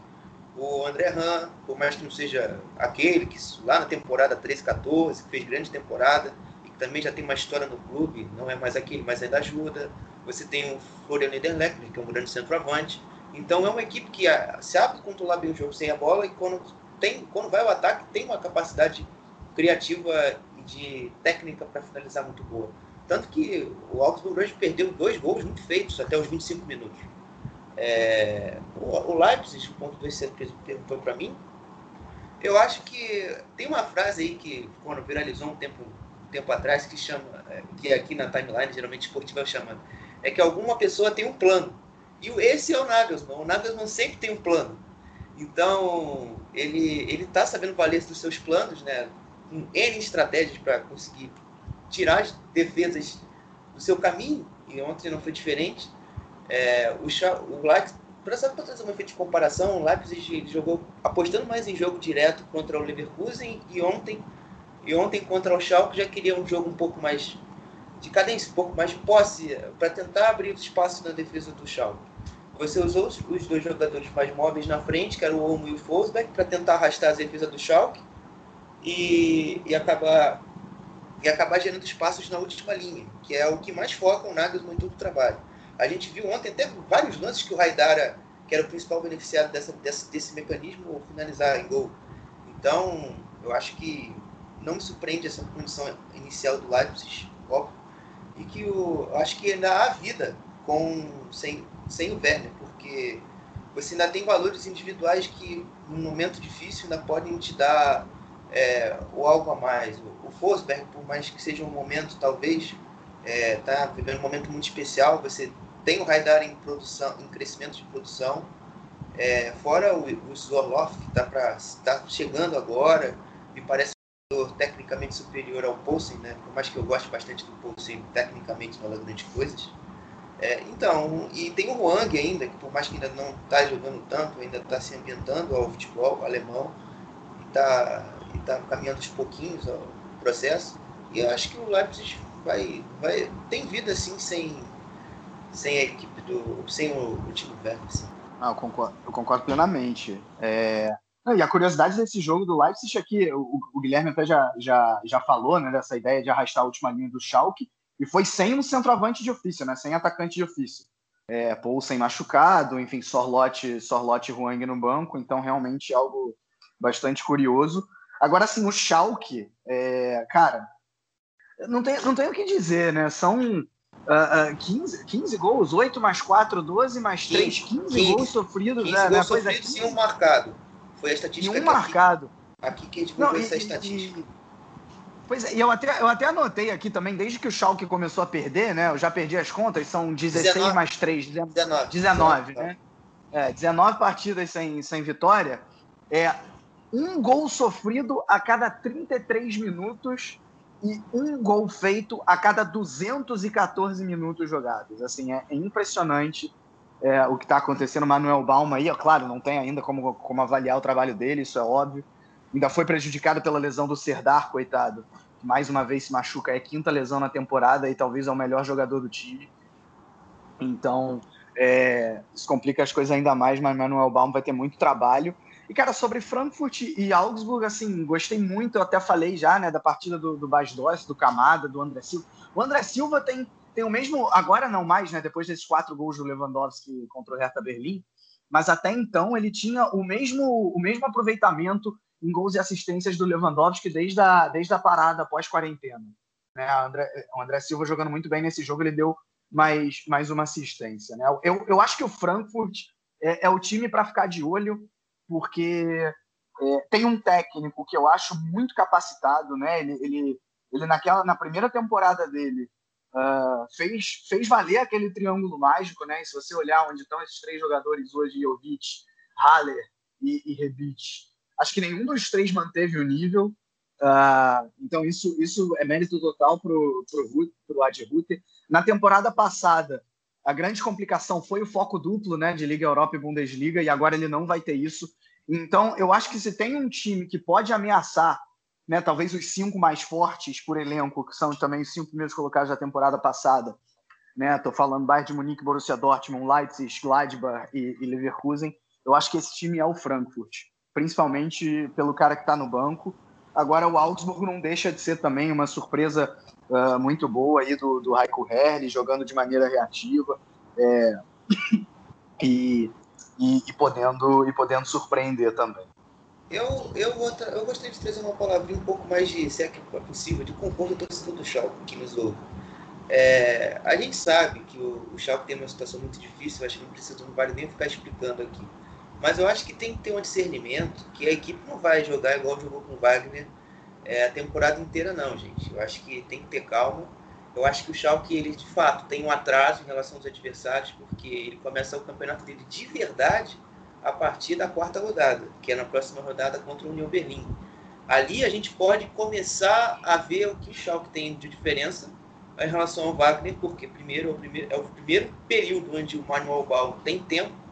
Speaker 3: o André Ram, por mais que não seja aquele que lá na temporada 13-14, que fez grande temporada e que também já tem uma história no clube, não é mais aquele, mas ainda ajuda. Você tem o Florian Niederleck, que é um grande centroavante. Então é uma equipe que sabe controlar bem o jogo sem a bola e quando, tem, quando vai ao ataque tem uma capacidade criativa de técnica para finalizar muito boa. Tanto que o Augsburg hoje perdeu dois gols muito feitos até os 25 minutos. É, o, Leipzig, o ponto 2 você perguntou para mim, eu acho que tem uma frase aí que quando viralizou um tempo, um tempo atrás que chama, é, que aqui na timeline, geralmente esportiva chama, é que alguma pessoa tem um plano. E esse é o Nagelsmann. O Nagelsmann sempre tem um plano. Então, ele ele está sabendo valer dos seus planos, né? Com N estratégias para conseguir tirar as defesas do seu caminho, e ontem não foi diferente. É, o, o Leipzig, para trazer uma efeito de comparação, o Leipzig jogou apostando mais em jogo direto contra o Leverkusen e ontem e ontem contra o Schalke já queria um jogo um pouco mais de cadência, um pouco mais posse, para tentar abrir espaço na defesa do Schalke. Você usou os, os dois jogadores mais móveis na frente, que era o Olmo e o Forsberg, para tentar arrastar a defesa do Schalke e, e acabar e acabar gerando espaços na última linha, que é o que mais foca o Nagelsmann em todo o trabalho. A gente viu ontem até vários lances que o Raidara, que era o principal beneficiado dessa, desse, desse mecanismo, finalizar em gol. Então, eu acho que não me surpreende essa condição inicial do Leipzig, óbvio, e que o, eu acho que ainda há vida com, sem, sem o Werner, porque você ainda tem valores individuais que, num momento difícil, ainda podem te dar é, ou algo a mais. O, Forsberg, por mais que seja um momento, talvez, é, tá vivendo um momento muito especial. Você tem o Raidar em produção, em crescimento de produção. É, fora o, o Zorlov, que está tá chegando agora, me parece um jogador tecnicamente superior ao Poulsen, né? por mais que eu goste bastante do Poulsen, tecnicamente não é grandes coisas. É, então, e tem o Wang ainda, que por mais que ainda não está jogando tanto, ainda está se ambientando ao futebol alemão, está está caminhando aos pouquinhos o processo. E eu acho que o Leipzig vai, vai tem vida assim sem, sem a equipe do. sem o, o time velho. Assim.
Speaker 1: Ah, eu, concordo, eu concordo plenamente. É... E a curiosidade desse jogo do Leipzig é que o, o, Guilherme até já, já, já falou né, dessa ideia de arrastar a última linha do Schalke, e foi sem um centroavante de ofício, né, sem atacante de ofício. É, Poulsen machucado, enfim, Sorlote, Sorlote e Huang no banco, então realmente algo bastante curioso. Agora, assim, o Schalke, é, cara, não tem, não tem o que dizer, né? São uh, uh, 15, 15 gols, 8 mais 4, 12 mais 3, 15, 15 gols sofridos. 15
Speaker 3: né,
Speaker 1: gols
Speaker 3: né? sofridos e um marcado. Foi a estatística
Speaker 1: e um marcado.
Speaker 3: Aqui, que a gente viu essa estatística. E,
Speaker 1: pois é, e eu até, eu até anotei aqui também, desde que o Schalke começou a perder, né? Eu já perdi as contas, são 16 19, mais 3, 19, 19, 19 né? É, 19 partidas sem, sem vitória. É, um gol sofrido a cada 33 minutos e um gol feito a cada 214 minutos jogados. Assim, é, impressionante é, o que está acontecendo. Manuel Balma aí, é claro, não tem ainda como, como avaliar o trabalho dele, isso é óbvio. Ainda foi prejudicado pela lesão do Serdar, coitado. Mais uma vez se machuca, é quinta lesão na temporada e talvez é o melhor jogador do time. Então, é, isso complica as coisas ainda mais, mas Manuel Baum vai ter muito trabalho. E, cara, sobre Frankfurt e Augsburg, assim, gostei muito, eu até falei já, né, da partida do, do do Camada, do André Silva. O André Silva tem, tem o mesmo, agora não mais, né, depois desses quatro gols do Lewandowski contra o Hertha Berlim, mas até então ele tinha o mesmo, o mesmo aproveitamento em gols e assistências do Lewandowski desde a, desde a parada pós-quarentena. Né? O André, o André Silva jogando muito bem nesse jogo, ele deu mais, mais uma assistência. Né? Eu, eu acho que o Frankfurt é, é o time para ficar de olho, porque é, tem um técnico que eu acho muito capacitado, né? Ele, ele, ele naquela, na primeira temporada dele uh, fez, fez valer aquele triângulo mágico, né? E se você olhar onde estão esses três jogadores hoje, Jovic, Haller e, e Rebic, acho que nenhum dos três manteve o nível. Uh, então isso, isso é mérito total para o Adi Rutter. Na temporada passada, a grande complicação foi o foco duplo né, de Liga Europa e Bundesliga, e agora ele não vai ter isso. Então, eu acho que se tem um time que pode ameaçar, né, talvez os cinco mais fortes por elenco, que são também os cinco primeiros colocados da temporada passada, né, tô falando Bayern de Munique, Borussia Dortmund, Leipzig, Gladbach e, e Leverkusen, eu acho que esse time é o Frankfurt, principalmente pelo cara que está no banco. Agora, o Augsburg não deixa de ser também uma surpresa uh, muito boa aí do, do Heiko jogando de maneira reativa é, e, e, e, podendo, e podendo surpreender também.
Speaker 3: Eu, eu, vou, eu gostaria de trazer uma palavrinha um pouco mais de, se é é possível, de conforto do torcedor do Schalke que nos ouve. É, a gente sabe que o, o Schalke tem uma situação muito difícil, acho que não precisa, não vale nem ficar explicando aqui. Mas eu acho que tem que ter um discernimento que a equipe não vai jogar igual jogou com o Wagner é, a temporada inteira, não, gente. Eu acho que tem que ter calma. Eu acho que o Schalke, ele de fato tem um atraso em relação aos adversários, porque ele começa o campeonato dele de verdade a partir da quarta rodada, que é na próxima rodada contra o União Berlim. Ali a gente pode começar a ver o que o Schalke tem de diferença em relação ao Wagner, porque primeiro é o primeiro, é o primeiro período onde o Manuel Bal tem tempo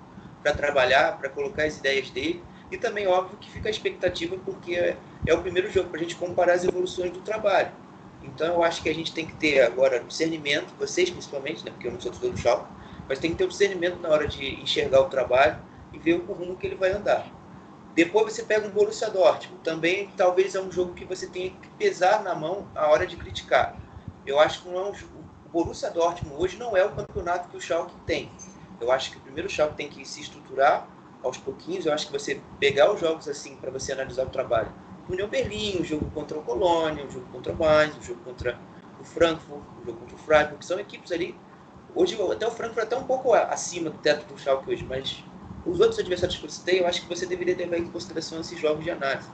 Speaker 3: para trabalhar, para colocar as ideias dele, e também, óbvio, que fica a expectativa, porque é, é o primeiro jogo para a gente comparar as evoluções do trabalho. Então, eu acho que a gente tem que ter agora discernimento, vocês principalmente, né, porque eu não sou todo do shopping, mas tem que ter um discernimento na hora de enxergar o trabalho e ver o rumo que ele vai andar. Depois você pega um Borussia Dortmund, também talvez é um jogo que você tenha que pesar na mão a hora de criticar. Eu acho que não é um, o Borussia Dortmund hoje não é o campeonato que o Schalke tem. Eu acho que primeiro o Schalke tem que se estruturar aos pouquinhos. Eu acho que você pegar os jogos assim para você analisar o trabalho. União Berlim, o jogo contra o Colônia, o jogo contra o Mainz, o jogo contra o Frankfurt, o jogo contra o Freiburg, que são equipes ali. Hoje até o Frankfurt é até um pouco acima do teto do Schalke hoje, mas os outros adversários que você tem, eu acho que você deveria levar em consideração esses jogos de análise.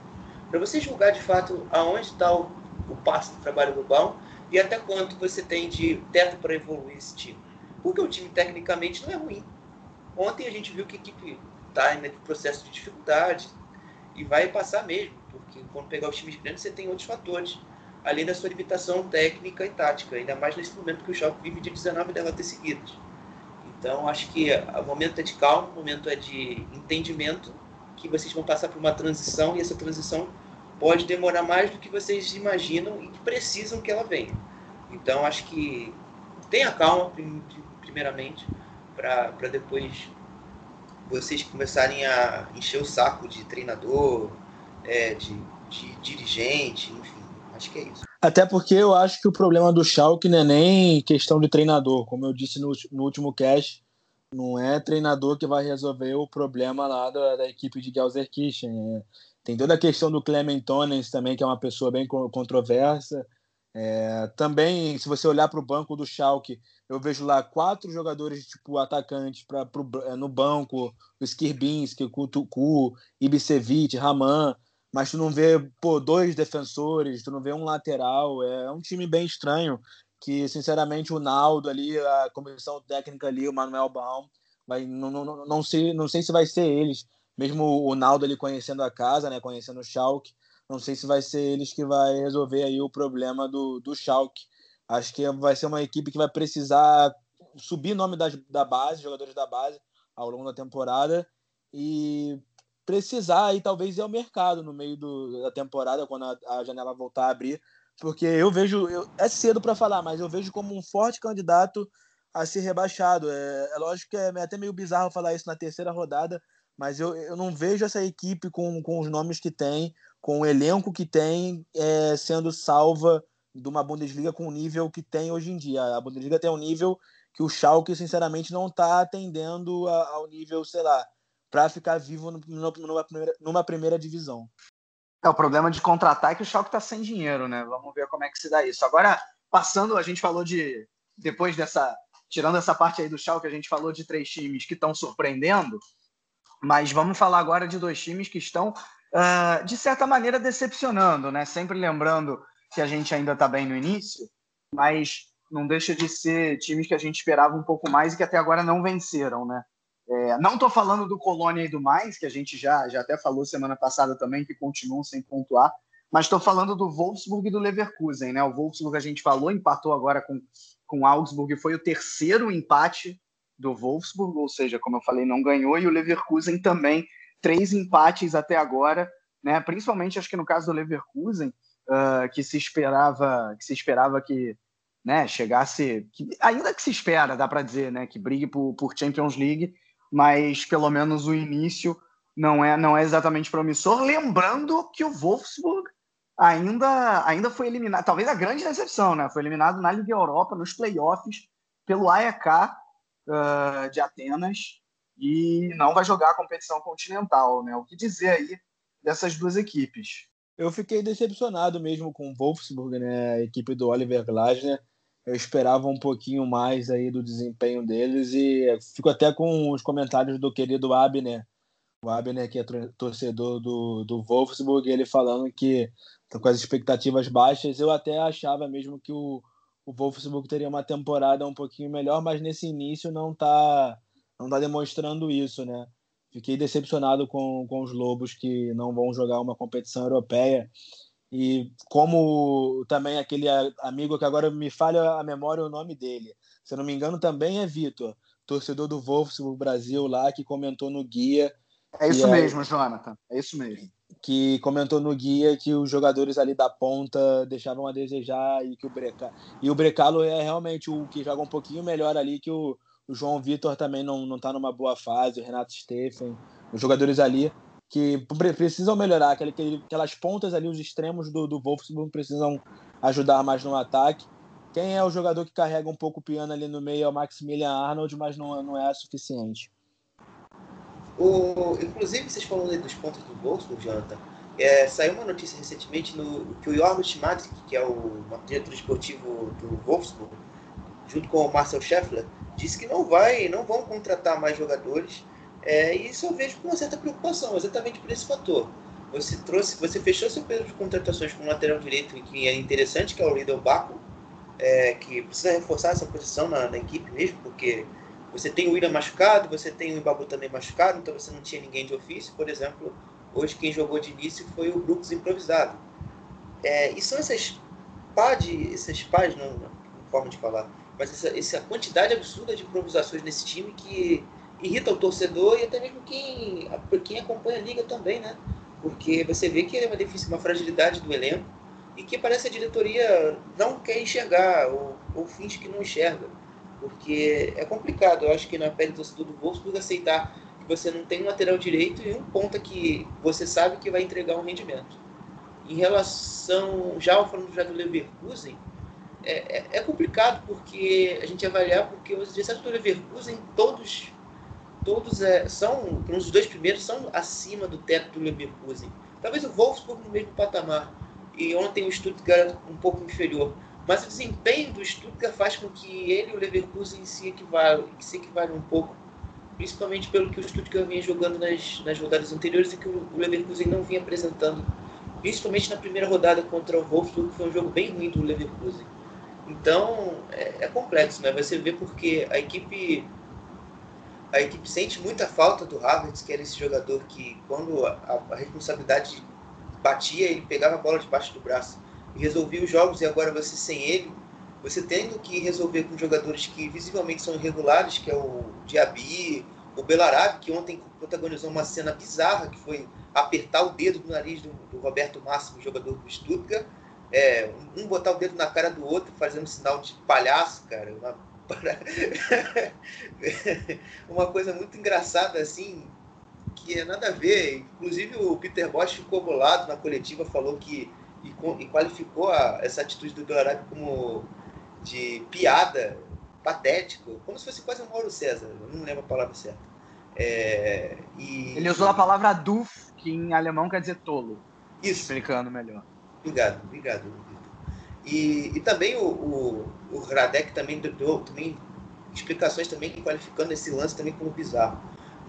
Speaker 3: Para você julgar de fato aonde está o, o passo do trabalho global e até quanto você tem de teto para evoluir esse time. Porque o time tecnicamente não é ruim. Ontem a gente viu que a equipe está em processo de dificuldade e vai passar mesmo, porque quando pegar os times grandes você tem outros fatores, além da sua limitação técnica e tática, ainda mais nesse momento que o Schalke vive de 19 derrotas seguidas. Então acho que o momento é de calma, o momento é de entendimento, que vocês vão passar por uma transição e essa transição pode demorar mais do que vocês imaginam e que precisam que ela venha. Então acho que tenha calma primeiramente para depois vocês começarem a encher o saco de treinador, é, de, de, dirigente, enfim. Acho que é isso.
Speaker 2: Até porque eu acho que o problema do Schalke não é nem questão de treinador. Como eu disse no, no último cast, não é treinador que vai resolver o problema lá da, da equipe de Gelsenkirchen. É, tem toda a questão do Clement Tonens também, que é uma pessoa bem controversa. É, também, se você olhar para o banco do Schalke, eu vejo lá quatro jogadores tipo atacantes pra, pro, é, no banco, o Skirbinski, Kutuku, Ibisevic, Raman, mas tu não vê pô, dois defensores, tu não vê um lateral, é um time bem estranho, que sinceramente o Naldo ali, a comissão técnica ali, o Manuel Baum, vai, não, não, não, sei, não sei se vai ser eles, mesmo o Naldo ali conhecendo a casa, né, conhecendo o Schalke, não sei se vai ser eles que vai resolver aí o problema do, do Schalke. Acho que vai ser uma equipe que vai precisar subir nome das, da base, jogadores da base, ao longo da temporada e precisar aí talvez ir ao mercado no meio do, da temporada, quando a, a janela voltar a abrir, porque eu vejo, eu, é cedo para falar, mas eu vejo como um forte candidato a ser rebaixado. É, é lógico que é até meio bizarro falar isso na terceira rodada, mas eu, eu não vejo essa equipe com, com os nomes que tem, com o elenco que tem, é, sendo salva de uma Bundesliga com o nível que tem hoje em dia. A Bundesliga tem um nível que o Schalke, sinceramente, não está atendendo ao nível, sei lá, para ficar vivo numa, primeira, numa primeira divisão.
Speaker 1: É, o problema de contratar é que o Schalke está sem dinheiro, né? Vamos ver como é que se dá isso. Agora, passando, a gente falou de. Depois dessa. Tirando essa parte aí do Schalke, a gente falou de três times que estão surpreendendo, mas vamos falar agora de dois times que estão, uh, de certa maneira, decepcionando, né? Sempre lembrando que a gente ainda está bem no início, mas não deixa de ser times que a gente esperava um pouco mais e que até agora não venceram, né? É, não estou falando do Colônia e do mais, que a gente já, já até falou semana passada também, que continuam sem pontuar, mas estou falando do Wolfsburg e do Leverkusen. Né? O Wolfsburg a gente falou, empatou agora com, com o Augsburg, foi o terceiro empate do Wolfsburg, ou seja, como eu falei, não ganhou, e o Leverkusen também, três empates até agora, né? principalmente acho que no caso do Leverkusen, uh, que se esperava que se esperava que né, chegasse, que, ainda que se espera, dá para dizer, né, que brigue por, por Champions League, mas pelo menos o início não é, não é exatamente promissor. Lembrando que o Wolfsburg ainda, ainda foi eliminado, talvez a grande decepção, né? Foi eliminado na Liga Europa, nos playoffs, pelo AEK uh, de Atenas e não vai jogar a competição continental, né? O que dizer aí dessas duas equipes?
Speaker 2: Eu fiquei decepcionado mesmo com o Wolfsburg, né? A equipe do Oliver Glasner eu esperava um pouquinho mais aí do desempenho deles e fico até com os comentários do querido Abner, o Abner que é torcedor do, do Wolfsburg, ele falando que tá com as expectativas baixas. Eu até achava mesmo que o, o Wolfsburg teria uma temporada um pouquinho melhor, mas nesse início não está não tá demonstrando isso, né? Fiquei decepcionado com, com os Lobos que não vão jogar uma competição europeia e como também aquele amigo que agora me falha a memória o nome dele, se não me engano também é Vitor, torcedor do Wolfsburg Brasil lá, que comentou no guia.
Speaker 1: É isso mesmo, é, Jonathan, é isso mesmo.
Speaker 2: Que comentou no guia que os jogadores ali da ponta deixavam a desejar e que o Breca... E o Brecalo é realmente o que joga um pouquinho melhor ali, que o, o João Vitor também não, não tá numa boa fase, o Renato Steffen, os jogadores ali que precisam melhorar, aquelas pontas ali, os extremos do, do Wolfsburg precisam ajudar mais no ataque. Quem é o jogador que carrega um pouco o piano ali no meio é o Maximilian Arnold, mas não, não é suficiente.
Speaker 3: O, inclusive, vocês falando dos pontos do Wolfsburg, Jonathan, é, saiu uma notícia recentemente no, que o Jorgo Schmadzik, que é o diretor esportivo do Wolfsburg, junto com o Marcel Scheffler, disse que não vai, não vão contratar mais jogadores é, e isso eu vejo com uma certa preocupação, exatamente por esse fator. Você trouxe, você fechou seu período de contratações com um lateral direito que é interessante, que é o Lidl Baco, é, que precisa reforçar essa posição na, na, equipe mesmo, porque você tem o William machucado, você tem o Ibabu também machucado, então você não tinha ninguém de ofício. Por exemplo, hoje quem jogou de início foi o Brooks improvisado. É, e são essas pá de, essas pás, não, não forma de falar, mas essa, essa quantidade absurda de improvisações nesse time que irrita o torcedor e até mesmo quem, quem acompanha a liga também, né? Porque você vê que é uma, uma fragilidade do elenco e que parece a diretoria não quer enxergar ou, ou finge que não enxerga. Porque é complicado, eu acho que na pele do torcedor do Wolfsburg aceitar que você não tem um lateral direito e um ponta que você sabe que vai entregar um rendimento. Em relação, já falando já do Leverkusen, é, é, é complicado porque a gente avaliar porque os adversários do Leverkusen todos todos é, são, os dois primeiros são acima do teto do Leverkusen. Talvez o Wolfsburg no mesmo patamar. E ontem o Stuttgart um pouco inferior. Mas o desempenho do Stuttgart faz com que ele e o Leverkusen se equivalem, se equivalem um pouco. Principalmente pelo que o Stuttgart vinha jogando nas, nas rodadas anteriores e que o Leverkusen não vinha apresentando. Principalmente na primeira rodada contra o Wolfsburg, que foi um jogo bem ruim do Leverkusen. Então, é, é complexo, né? Você vê porque a equipe a equipe sente muita falta do Havertz, que era esse jogador que, quando a, a responsabilidade batia, ele pegava a bola debaixo do braço e resolvia os jogos, e agora você sem ele, você tendo que resolver com jogadores que visivelmente são irregulares, que é o Diaby, o Belarabe, que ontem protagonizou uma cena bizarra, que foi apertar o dedo no nariz do, do Roberto Máximo, jogador do Stuttgart, é, um botar o dedo na cara do outro, fazendo sinal de palhaço, cara, uma uma coisa muito engraçada assim, que é nada a ver. Inclusive o Peter Bosch ficou bolado na coletiva, falou que e, e qualificou a, essa atitude do Galarabi como de piada, patético, como se fosse quase um Mauro César, eu não lembro a palavra certa. É,
Speaker 1: e... Ele usou a palavra duf, que em alemão quer dizer tolo. Isso. explicando melhor.
Speaker 3: Obrigado, obrigado. E, e também o, o, o Radek também deu também explicações também qualificando esse lance também como bizarro.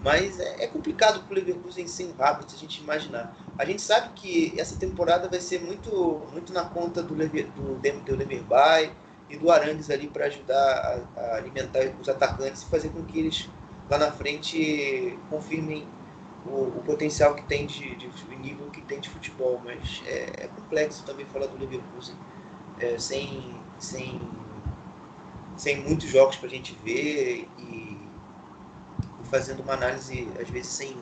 Speaker 3: Mas é, é complicado para o Leverkusen sem Havertz a gente imaginar. A gente sabe que essa temporada vai ser muito, muito na conta do, Lever, do, do e do Arangues ali para ajudar a, a, alimentar os atacantes e fazer com que eles lá na frente confirmem o, o potencial que tem de, de, de, nível que tem de futebol. Mas é, é complexo também falar do Leverkusen é, sem, sem, sem muitos jogos para a gente ver e, e, fazendo uma análise, às vezes, sem,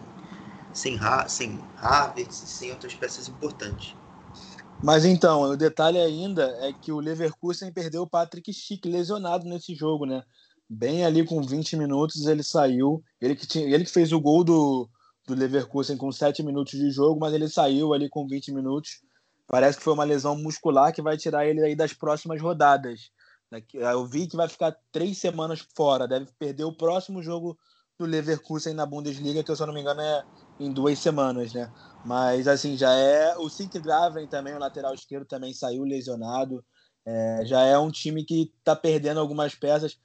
Speaker 3: sem, sem Havertz, sem outras peças importantes.
Speaker 2: Mas então, o detalhe ainda é que o Leverkusen perdeu o Patrick Schick lesionado nesse jogo, né? Bem ali com 20 minutos ele saiu. Ele que, tinha, ele que fez o gol do, do Leverkusen com 7 minutos de jogo, mas ele saiu ali com 20 minutos Parece que foi uma lesão muscular que vai tirar ele aí das próximas rodadas. Eu vi que vai ficar três semanas fora, deve perder o próximo jogo do Leverkusen na Bundesliga, que eu, se eu não me engano é em duas semanas, né? Mas assim, já é. O Sink Graven também, o lateral esquerdo, também saiu lesionado. É, já é um time que está perdendo algumas peças.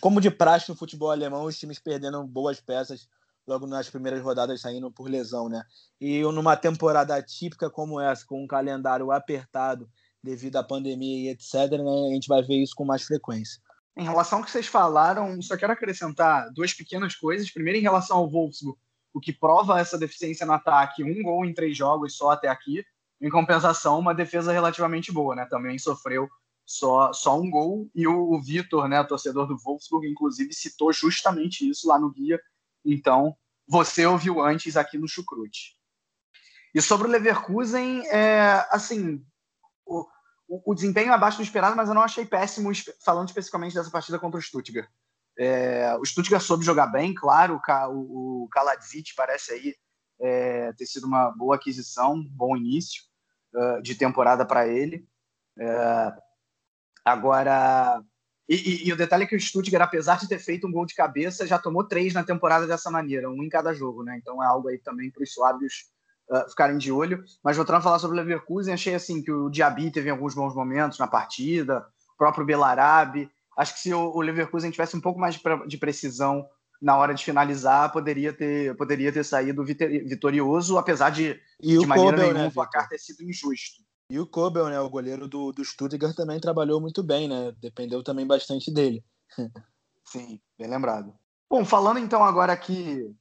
Speaker 2: Como de praxe no futebol alemão, os times perdendo boas peças logo nas primeiras rodadas saindo por lesão, né? E numa temporada típica como essa, com um calendário apertado devido à pandemia e etc, né, a gente vai ver isso com mais frequência.
Speaker 1: Em relação ao que vocês falaram, só quero acrescentar duas pequenas coisas. Primeiro, em relação ao Wolfsburg, o que prova essa deficiência no ataque, um gol em três jogos só até aqui. Em compensação, uma defesa relativamente boa, né? Também sofreu só, só um gol. E o, o Vitor, né, torcedor do Wolfsburg, inclusive citou justamente isso lá no guia então, você ouviu antes aqui no Chucrute. E sobre o Leverkusen, é, assim, o, o, desempenho abaixo do esperado, mas eu não achei péssimo, falando especificamente dessa partida contra o Stuttgart. É, o Stuttgart soube jogar bem, claro, o, o Kaladzic parece aí é, ter sido uma boa aquisição, bom início uh, de temporada para ele. É, agora, e, e, e, o detalhe é que o Stuttgart, apesar de ter feito um gol de cabeça, já tomou três na temporada dessa maneira, um em cada jogo, né? Então é algo aí também para os suábios uh, ficarem de olho. Mas voltando a falar sobre o Leverkusen, achei assim que o Diaby teve alguns bons momentos na partida, o próprio Belarabe. Acho que se o, o Leverkusen tivesse um pouco mais de, de, precisão na hora de finalizar, poderia ter, poderia ter saído vitorioso, apesar de,
Speaker 2: e
Speaker 1: de maneira Kobel, nenhuma né, o placar ter sido injusto.
Speaker 2: E o Kobel, né, o goleiro do, do Stuttgart, também trabalhou muito bem, né? Dependeu também bastante dele.
Speaker 1: Sim, bem lembrado. Bom, falando então agora aqui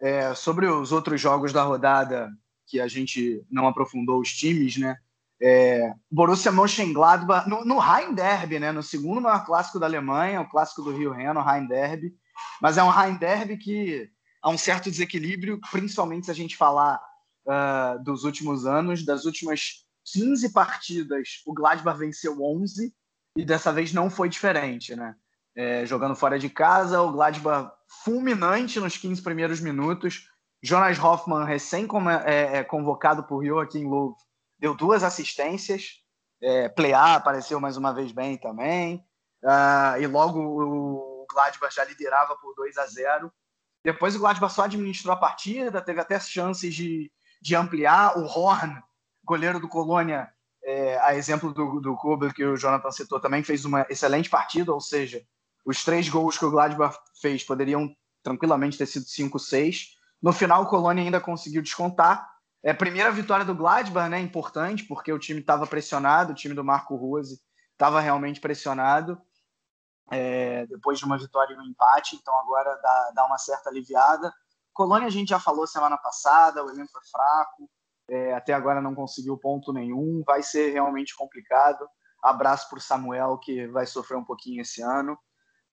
Speaker 1: é, sobre os outros jogos da rodada que a gente não aprofundou os times, né? É, Borussia Mönchengladbach no, no Rhein Derby, né? No segundo maior clássico da Alemanha, o clássico do Rio Reno, o Rhein Derby. Mas é um Rhein Derby que há um certo desequilíbrio, principalmente se a gente falar uh, dos últimos anos, das últimas 15 partidas, o Gladbach venceu 11 e dessa vez não foi diferente, né? É, jogando fora de casa, o Gladbach fulminante nos 15 primeiros minutos. Jonas Hoffmann, recém-convocado é, é, por Joachim Löw, deu duas assistências. É, apareceu mais uma vez bem também. Uh, e logo o Gladbach já liderava por 2 a 0. Depois o Gladbach só administrou a partida, teve até chances de, de ampliar. O Horn goleiro do Colônia, é, a exemplo do, do que o Jonathan citou, também fez uma excelente partida, ou seja, os três gols que o Gladbach fez poderiam tranquilamente ter sido 5-6. No final, o Colônia ainda conseguiu descontar. É a primeira vitória do Gladbach, né? Importante, porque o time estava pressionado, o time do Marco Rose estava realmente pressionado. É, depois de uma vitória e um empate, então agora dá, dá uma certa aliviada. Colônia a gente já falou semana passada, o elenco é fraco, é, até agora não conseguiu ponto nenhum, vai ser realmente complicado. Abraço para o Samuel, que vai sofrer um pouquinho esse ano,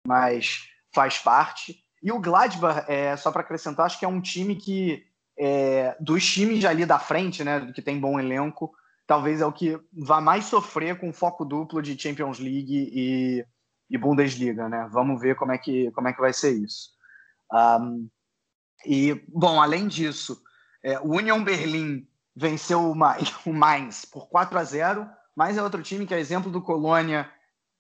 Speaker 1: mas faz parte. E o Gladbach, é, só para acrescentar, acho que é um time que, é, dos times ali da frente, né, que tem bom elenco, talvez é o que vai mais sofrer com foco duplo de Champions League e, e Bundesliga, né? Vamos ver como é que, como é que vai ser isso. Um, e, bom, além disso, é, o Union Berlim venceu o Mainz por 4 a 0. Mainz é outro time que é exemplo do Colônia,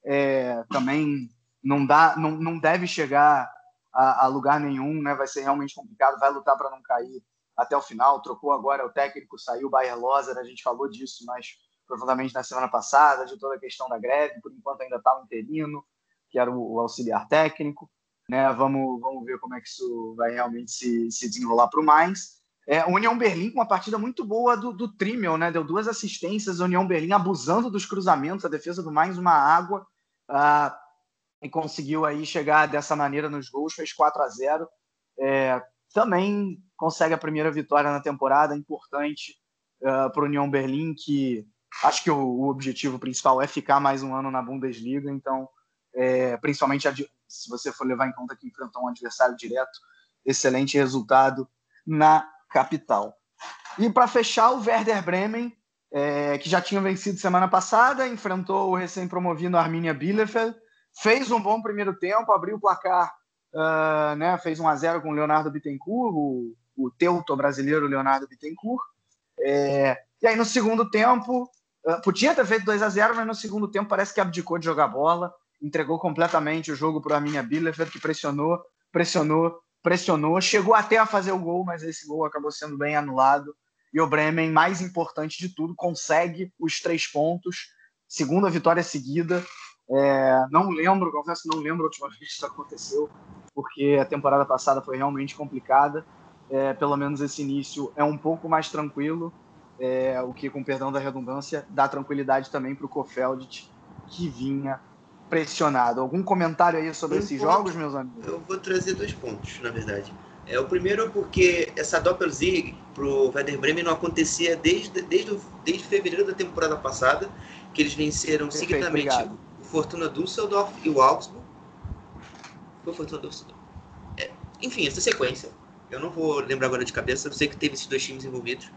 Speaker 1: é, também não dá, não, não deve chegar a, a, lugar nenhum, né? Vai ser realmente complicado, vai lutar para não cair até o final, trocou agora o técnico, saiu o Bayer Lozer, a gente falou disso, mas provavelmente na semana passada, de toda a questão da greve, por enquanto ainda está o interino, que era o, auxiliar técnico. Né? Vamos, vamos ver como é que isso vai realmente se, se desenrolar para o Mainz. É, União Berlim com uma partida muito boa do, do Trimmel, né? Deu duas assistências, União Berlim abusando dos cruzamentos, a defesa do Mainz uma água, uh, e conseguiu aí chegar dessa maneira nos gols, fez 4 a 0 é, Também consegue a primeira vitória na temporada, importante uh, para o União Berlim, que acho que o, o, objetivo principal é ficar mais um ano na Bundesliga, então, é, principalmente se você for levar em conta que enfrentou um adversário direto, excelente resultado na capital. E para fechar, o Werder Bremen, é, que já tinha vencido semana passada, enfrentou o recém-promovido Arminia Bielefeld, fez um bom primeiro tempo, abriu o placar, uh, né, fez 1 a 0 com o Leonardo Bittencourt, o, o teuto brasileiro Leonardo Bittencourt. É, e aí no segundo tempo, uh, podia ter feito 2 a 0 mas no segundo tempo parece que abdicou de jogar bola, entregou completamente o jogo para o Arminia Bielefeld, que pressionou, pressionou, pressionou, chegou até a fazer o gol, mas esse gol acabou sendo bem anulado. E o Bremen, mais importante de tudo, consegue os três pontos, segunda vitória seguida. É, não lembro, confesso que não lembro a última vez que isso aconteceu, porque a temporada passada foi realmente complicada. É, pelo menos esse início é um pouco mais tranquilo, é, o que, com perdão da redundância, dá tranquilidade também para o Kofeld, que vinha pressionado. Algum comentário aí sobre um esses ponto, jogos, meus amigos?
Speaker 3: Eu vou trazer dois pontos, na verdade. É, o primeiro é porque essa Doppelsieg para o Werder Bremen não acontecia desde, desde, desde fevereiro da temporada passada, que eles venceram Perfeito, seguidamente obrigado. o Fortuna Düsseldorf e o Augsburg. Foi o Fortuna Düsseldorf. É, enfim, essa sequência. Eu não vou lembrar agora de cabeça, eu sei que teve esses dois times envolvidos.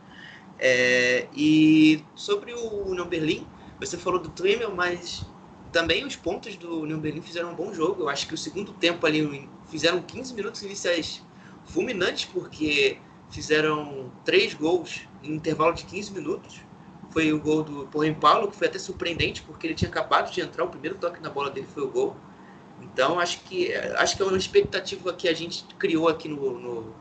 Speaker 3: É, e sobre o Union Berlim, você falou do Tremel, mas também os pontos do União Berlim fizeram um bom jogo. Eu acho que o segundo tempo ali fizeram 15 minutos iniciais fulminantes, porque fizeram três gols em intervalo de 15 minutos. Foi o gol do Porém Paulo, que foi até surpreendente, porque ele tinha acabado de entrar, o primeiro toque na bola dele foi o gol. Então, acho que, acho que é uma expectativa que a gente criou aqui no, no,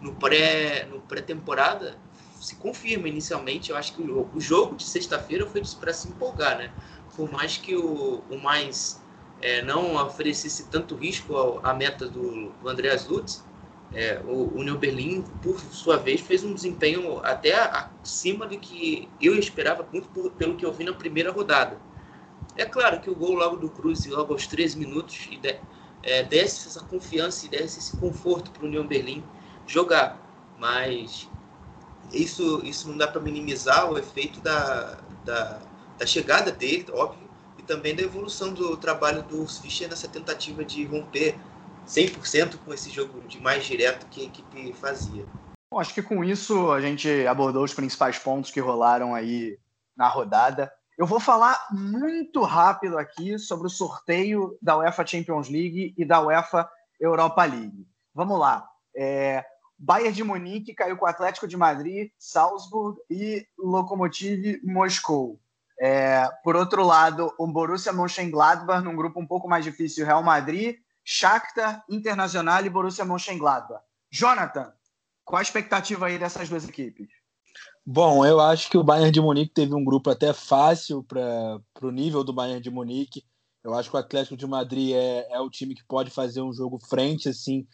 Speaker 3: no pré, no pré-temporada se confirma inicialmente. Eu acho que o, o jogo de sexta-feira foi para se empolgar, né? Por mais que o, o mais é, não oferecesse tanto risco à meta do, Andreas Lutz, é, o, o New Berlin, por sua vez, fez um desempenho até acima do que eu esperava, muito por, pelo que eu vi na primeira rodada. É claro que o gol logo do Cruz, logo aos 13 minutos, e de, é, desse essa confiança e desse esse conforto para o União Berlim jogar, mas isso, isso não dá para minimizar o efeito da, da, da chegada dele, óbvio, e também da evolução do trabalho do Fischer nessa tentativa de romper 100% com esse jogo de mais direto que a equipe fazia.
Speaker 1: Bom, acho que com isso a gente abordou os principais pontos que rolaram aí na rodada. Eu vou falar muito rápido aqui sobre o sorteio da UEFA Champions League e da UEFA Europa League. Vamos lá. É, Bayern de Munique caiu com o Atlético de Madrid, Salzburg e Lokomotiv Moscou. É, por outro lado, o Borussia Mönchengladbach, num grupo um pouco mais difícil, Real Madrid, Shakhtar, Internacional e Borussia Mönchengladbach. Jonathan, qual a expectativa aí dessas duas equipes?
Speaker 2: Bom, eu acho que o Bayern de Munique teve um grupo até fácil para o nível do Bayern de Munique. Eu acho que o Atlético de Madrid é, é o time que pode fazer um jogo frente assim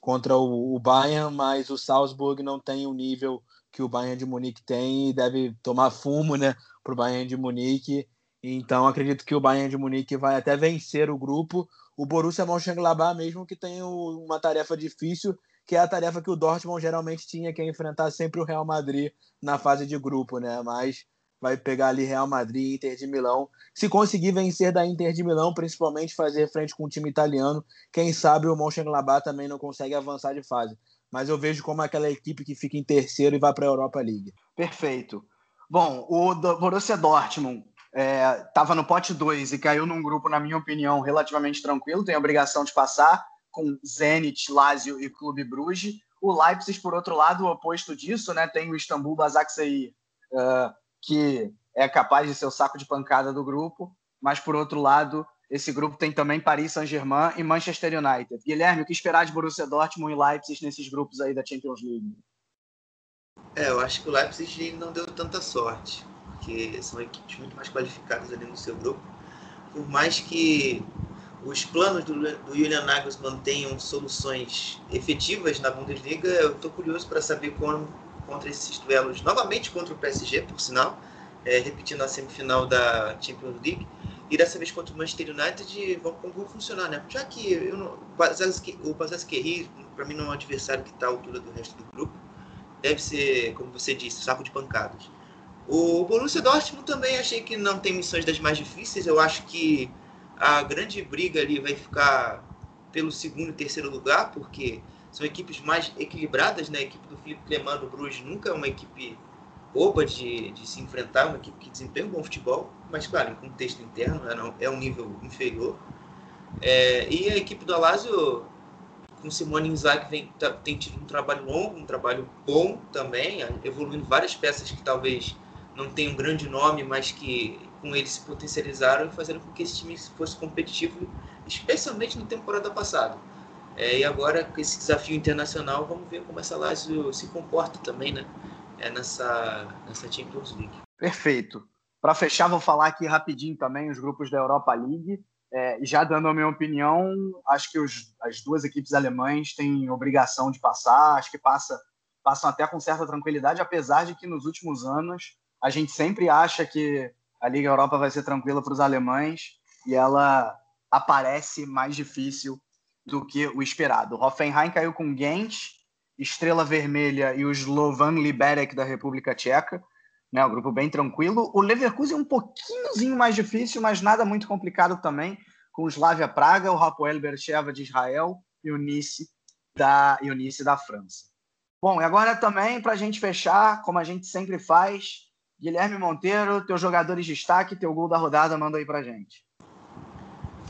Speaker 2: contra o, o Bayern, mas o Salzburg não tem o nível que o Bayern de Munique tem e deve tomar fumo, né, para o Bayern de Munique. Então acredito que o Bayern de Munique vai até vencer o grupo. O Borussia Mönchengladbach mesmo que tem uma tarefa difícil, que é a tarefa que o Dortmund geralmente tinha que é enfrentar sempre o Real Madrid na fase de grupo, né? Mas vai pegar ali Real Madrid Inter de Milão. Se conseguir vencer da Inter de Milão, principalmente fazer frente com o time italiano, quem sabe o Mönchengladbach também não consegue avançar de fase mas eu vejo como aquela equipe que fica em terceiro e vai para a Europa League.
Speaker 1: Perfeito. Bom, o Borussia Dortmund estava é, no pote 2 e caiu num grupo, na minha opinião, relativamente tranquilo, tem a obrigação de passar com Zenit, Lazio e Clube Bruges. O Leipzig, por outro lado, o oposto disso, né, tem o Istambul Basaksehir, uh, que é capaz de ser o saco de pancada do grupo, mas por outro lado, esse grupo tem também Paris Saint-Germain e Manchester United. Guilherme, o que esperar de Borussia Dortmund e Leipzig nesses grupos aí da Champions League?
Speaker 3: É, eu acho que o Leipzig não deu tanta sorte, porque são equipes muito mais qualificadas ali no seu grupo. Por mais que os planos do, do Julian Nagelsmann tenham soluções efetivas na Bundesliga, eu estou curioso para saber como contra esses duelos, novamente contra o PSG, por sinal, é, repetindo a semifinal da Champions League, e dessa vez contra o Manchester United, como vão funcionar, né? Já que não, o Bazaz Kerry, para mim, não é um adversário que está à altura do resto do grupo, deve ser, como você disse, saco de pancadas. O Borussia Dortmund também achei que não tem missões das mais difíceis, eu acho que a grande briga ali vai ficar pelo segundo e terceiro lugar, porque são equipes mais equilibradas, né? A equipe do Felipe Cleman do Bruges nunca é uma equipe boba de, de se enfrentar, uma equipe que desempenha um bom futebol, mas claro, em contexto interno é, um nível inferior. É, e a equipe do Alásio, com Simone Inzaghi, vem, tá, tem tido um trabalho longo, um trabalho bom também, evoluindo várias peças que talvez não tenham um grande nome, mas que com eles se potencializaram e fazendo com que esse time fosse competitivo, especialmente na temporada passada. É, e agora, com esse desafio internacional, vamos ver como essa Lazio se comporta também, né? É, nessa, nessa Champions League.
Speaker 1: Perfeito. Para fechar, vou falar aqui rapidinho também os grupos da Europa League. É, já dando a minha opinião, acho que os, as duas equipes alemães têm obrigação de passar, acho que passa, passam até com certa tranquilidade, apesar de que nos últimos anos a gente sempre acha que a Liga Europa vai ser tranquila para os alemães e ela aparece mais difícil do que o esperado. O Hoffenheim caiu com Gent, Estrela Vermelha e o Slovan Liberec da República Tcheca. Né, um grupo bem tranquilo. O Leverkusen um pouquinhozinho mais difícil, mas nada muito complicado também, com o Slavia Praga, o Rapoel Bercheva de Israel e o Nice da, e o Nice da França. Bom, e agora também, para a gente fechar, como a gente sempre faz, Guilherme Monteiro, teus jogadores de destaque, teu gol da rodada, manda aí para gente.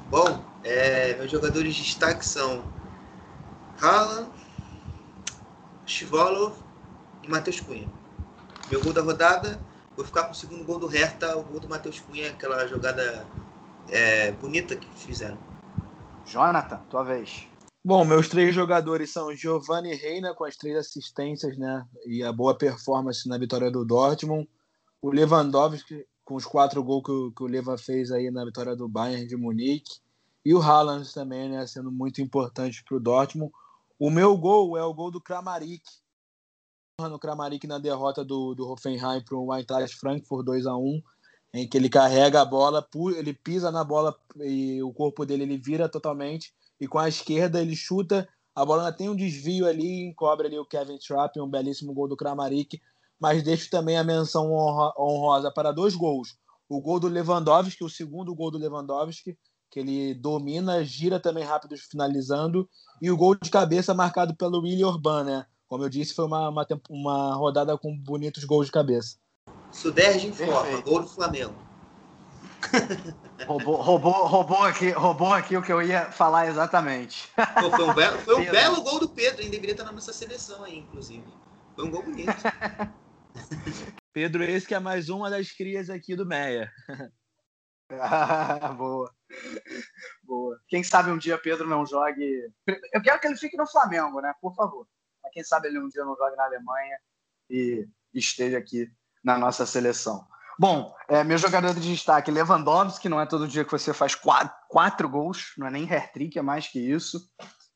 Speaker 3: Bom, é, meus jogadores de destaque são Haaland, Chivolov e Matheus Cunha. Meu gol da rodada, vou ficar com o segundo gol do Hertha, o gol do Matheus Cunha, aquela jogada é, bonita que fizeram.
Speaker 1: Jonathan, tua vez.
Speaker 2: Bom, meus três jogadores são Giovanni Reina com as três assistências, né? E a boa performance na vitória do Dortmund. O Lewandowski com os quatro gols que, o, que o Leva fez aí na vitória do Bayern de Munique. E o Haaland também, né? Sendo muito importante para o Dortmund. O meu gol é o gol do Kramaric. No Kramaric na derrota do, do Hoffenheim para o Eintracht Frankfurt 2 a 1 em que ele carrega a bola, ele pisa na bola e o corpo dele ele vira totalmente e com a esquerda ele chuta, a bola tem um desvio ali, encobre ali o Kevin Trapp, um belíssimo gol do Kramaric, mas deixo também a menção honrosa para dois gols. O gol do Lewandowski, o segundo gol do Lewandowski, que ele domina, gira também rápido finalizando, e o gol de cabeça marcado pelo William Urban, né? Como eu disse, foi uma, uma, uma rodada com bonitos gols de cabeça.
Speaker 3: Suderge em forma, gol do Flamengo.
Speaker 1: roubou, roubou, roubou, aqui, roubou aqui o que eu ia falar exatamente.
Speaker 3: Pô, foi um, belo, foi um belo gol do Pedro, ele deveria estar na nossa seleção aí, inclusive. Foi um gol bonito.
Speaker 2: Pedro, esse que é mais uma das crias aqui do Meia.
Speaker 1: boa. Boa. Quem sabe um dia Pedro não jogue. Eu quero que ele fique no Flamengo, né? Por favor. Mas quem sabe ele um dia não jogue na Alemanha e esteja aqui na nossa seleção. Bom, é, meu jogador de destaque, Lewandowski, não é todo dia que você faz quatro, quatro gols, não é nem hair-trick, é mais que isso.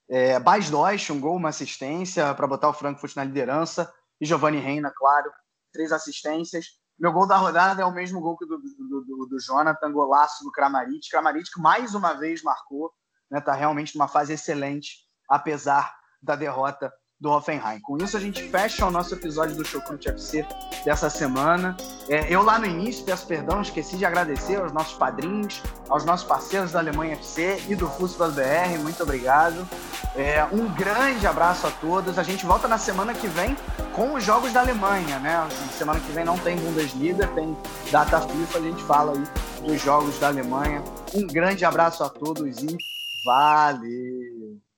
Speaker 1: É, Bas Deutsch, um gol, uma assistência para botar o Frankfurt na liderança. E Giovanni Reina, claro, três assistências. Meu gol da rodada é o mesmo gol que do, do, do, do Jonathan, golaço do Kramaric. Kramaric que mais uma vez marcou, né? Tá realmente numa fase excelente, apesar da derrota do Hoffenheim. Com isso, a gente fecha o nosso episódio do Chocrute FC dessa semana. É, eu lá no início, peço perdão, esqueci de agradecer aos nossos padrinhos, aos nossos parceiros da Alemanha FC e do Fußball BR. Muito obrigado. É, um grande abraço a todos. A gente volta na semana que vem com os jogos da Alemanha, né? Semana que vem não tem Bundesliga, tem data FIFA. A gente fala aí dos jogos da Alemanha. Um grande abraço a todos e valeu!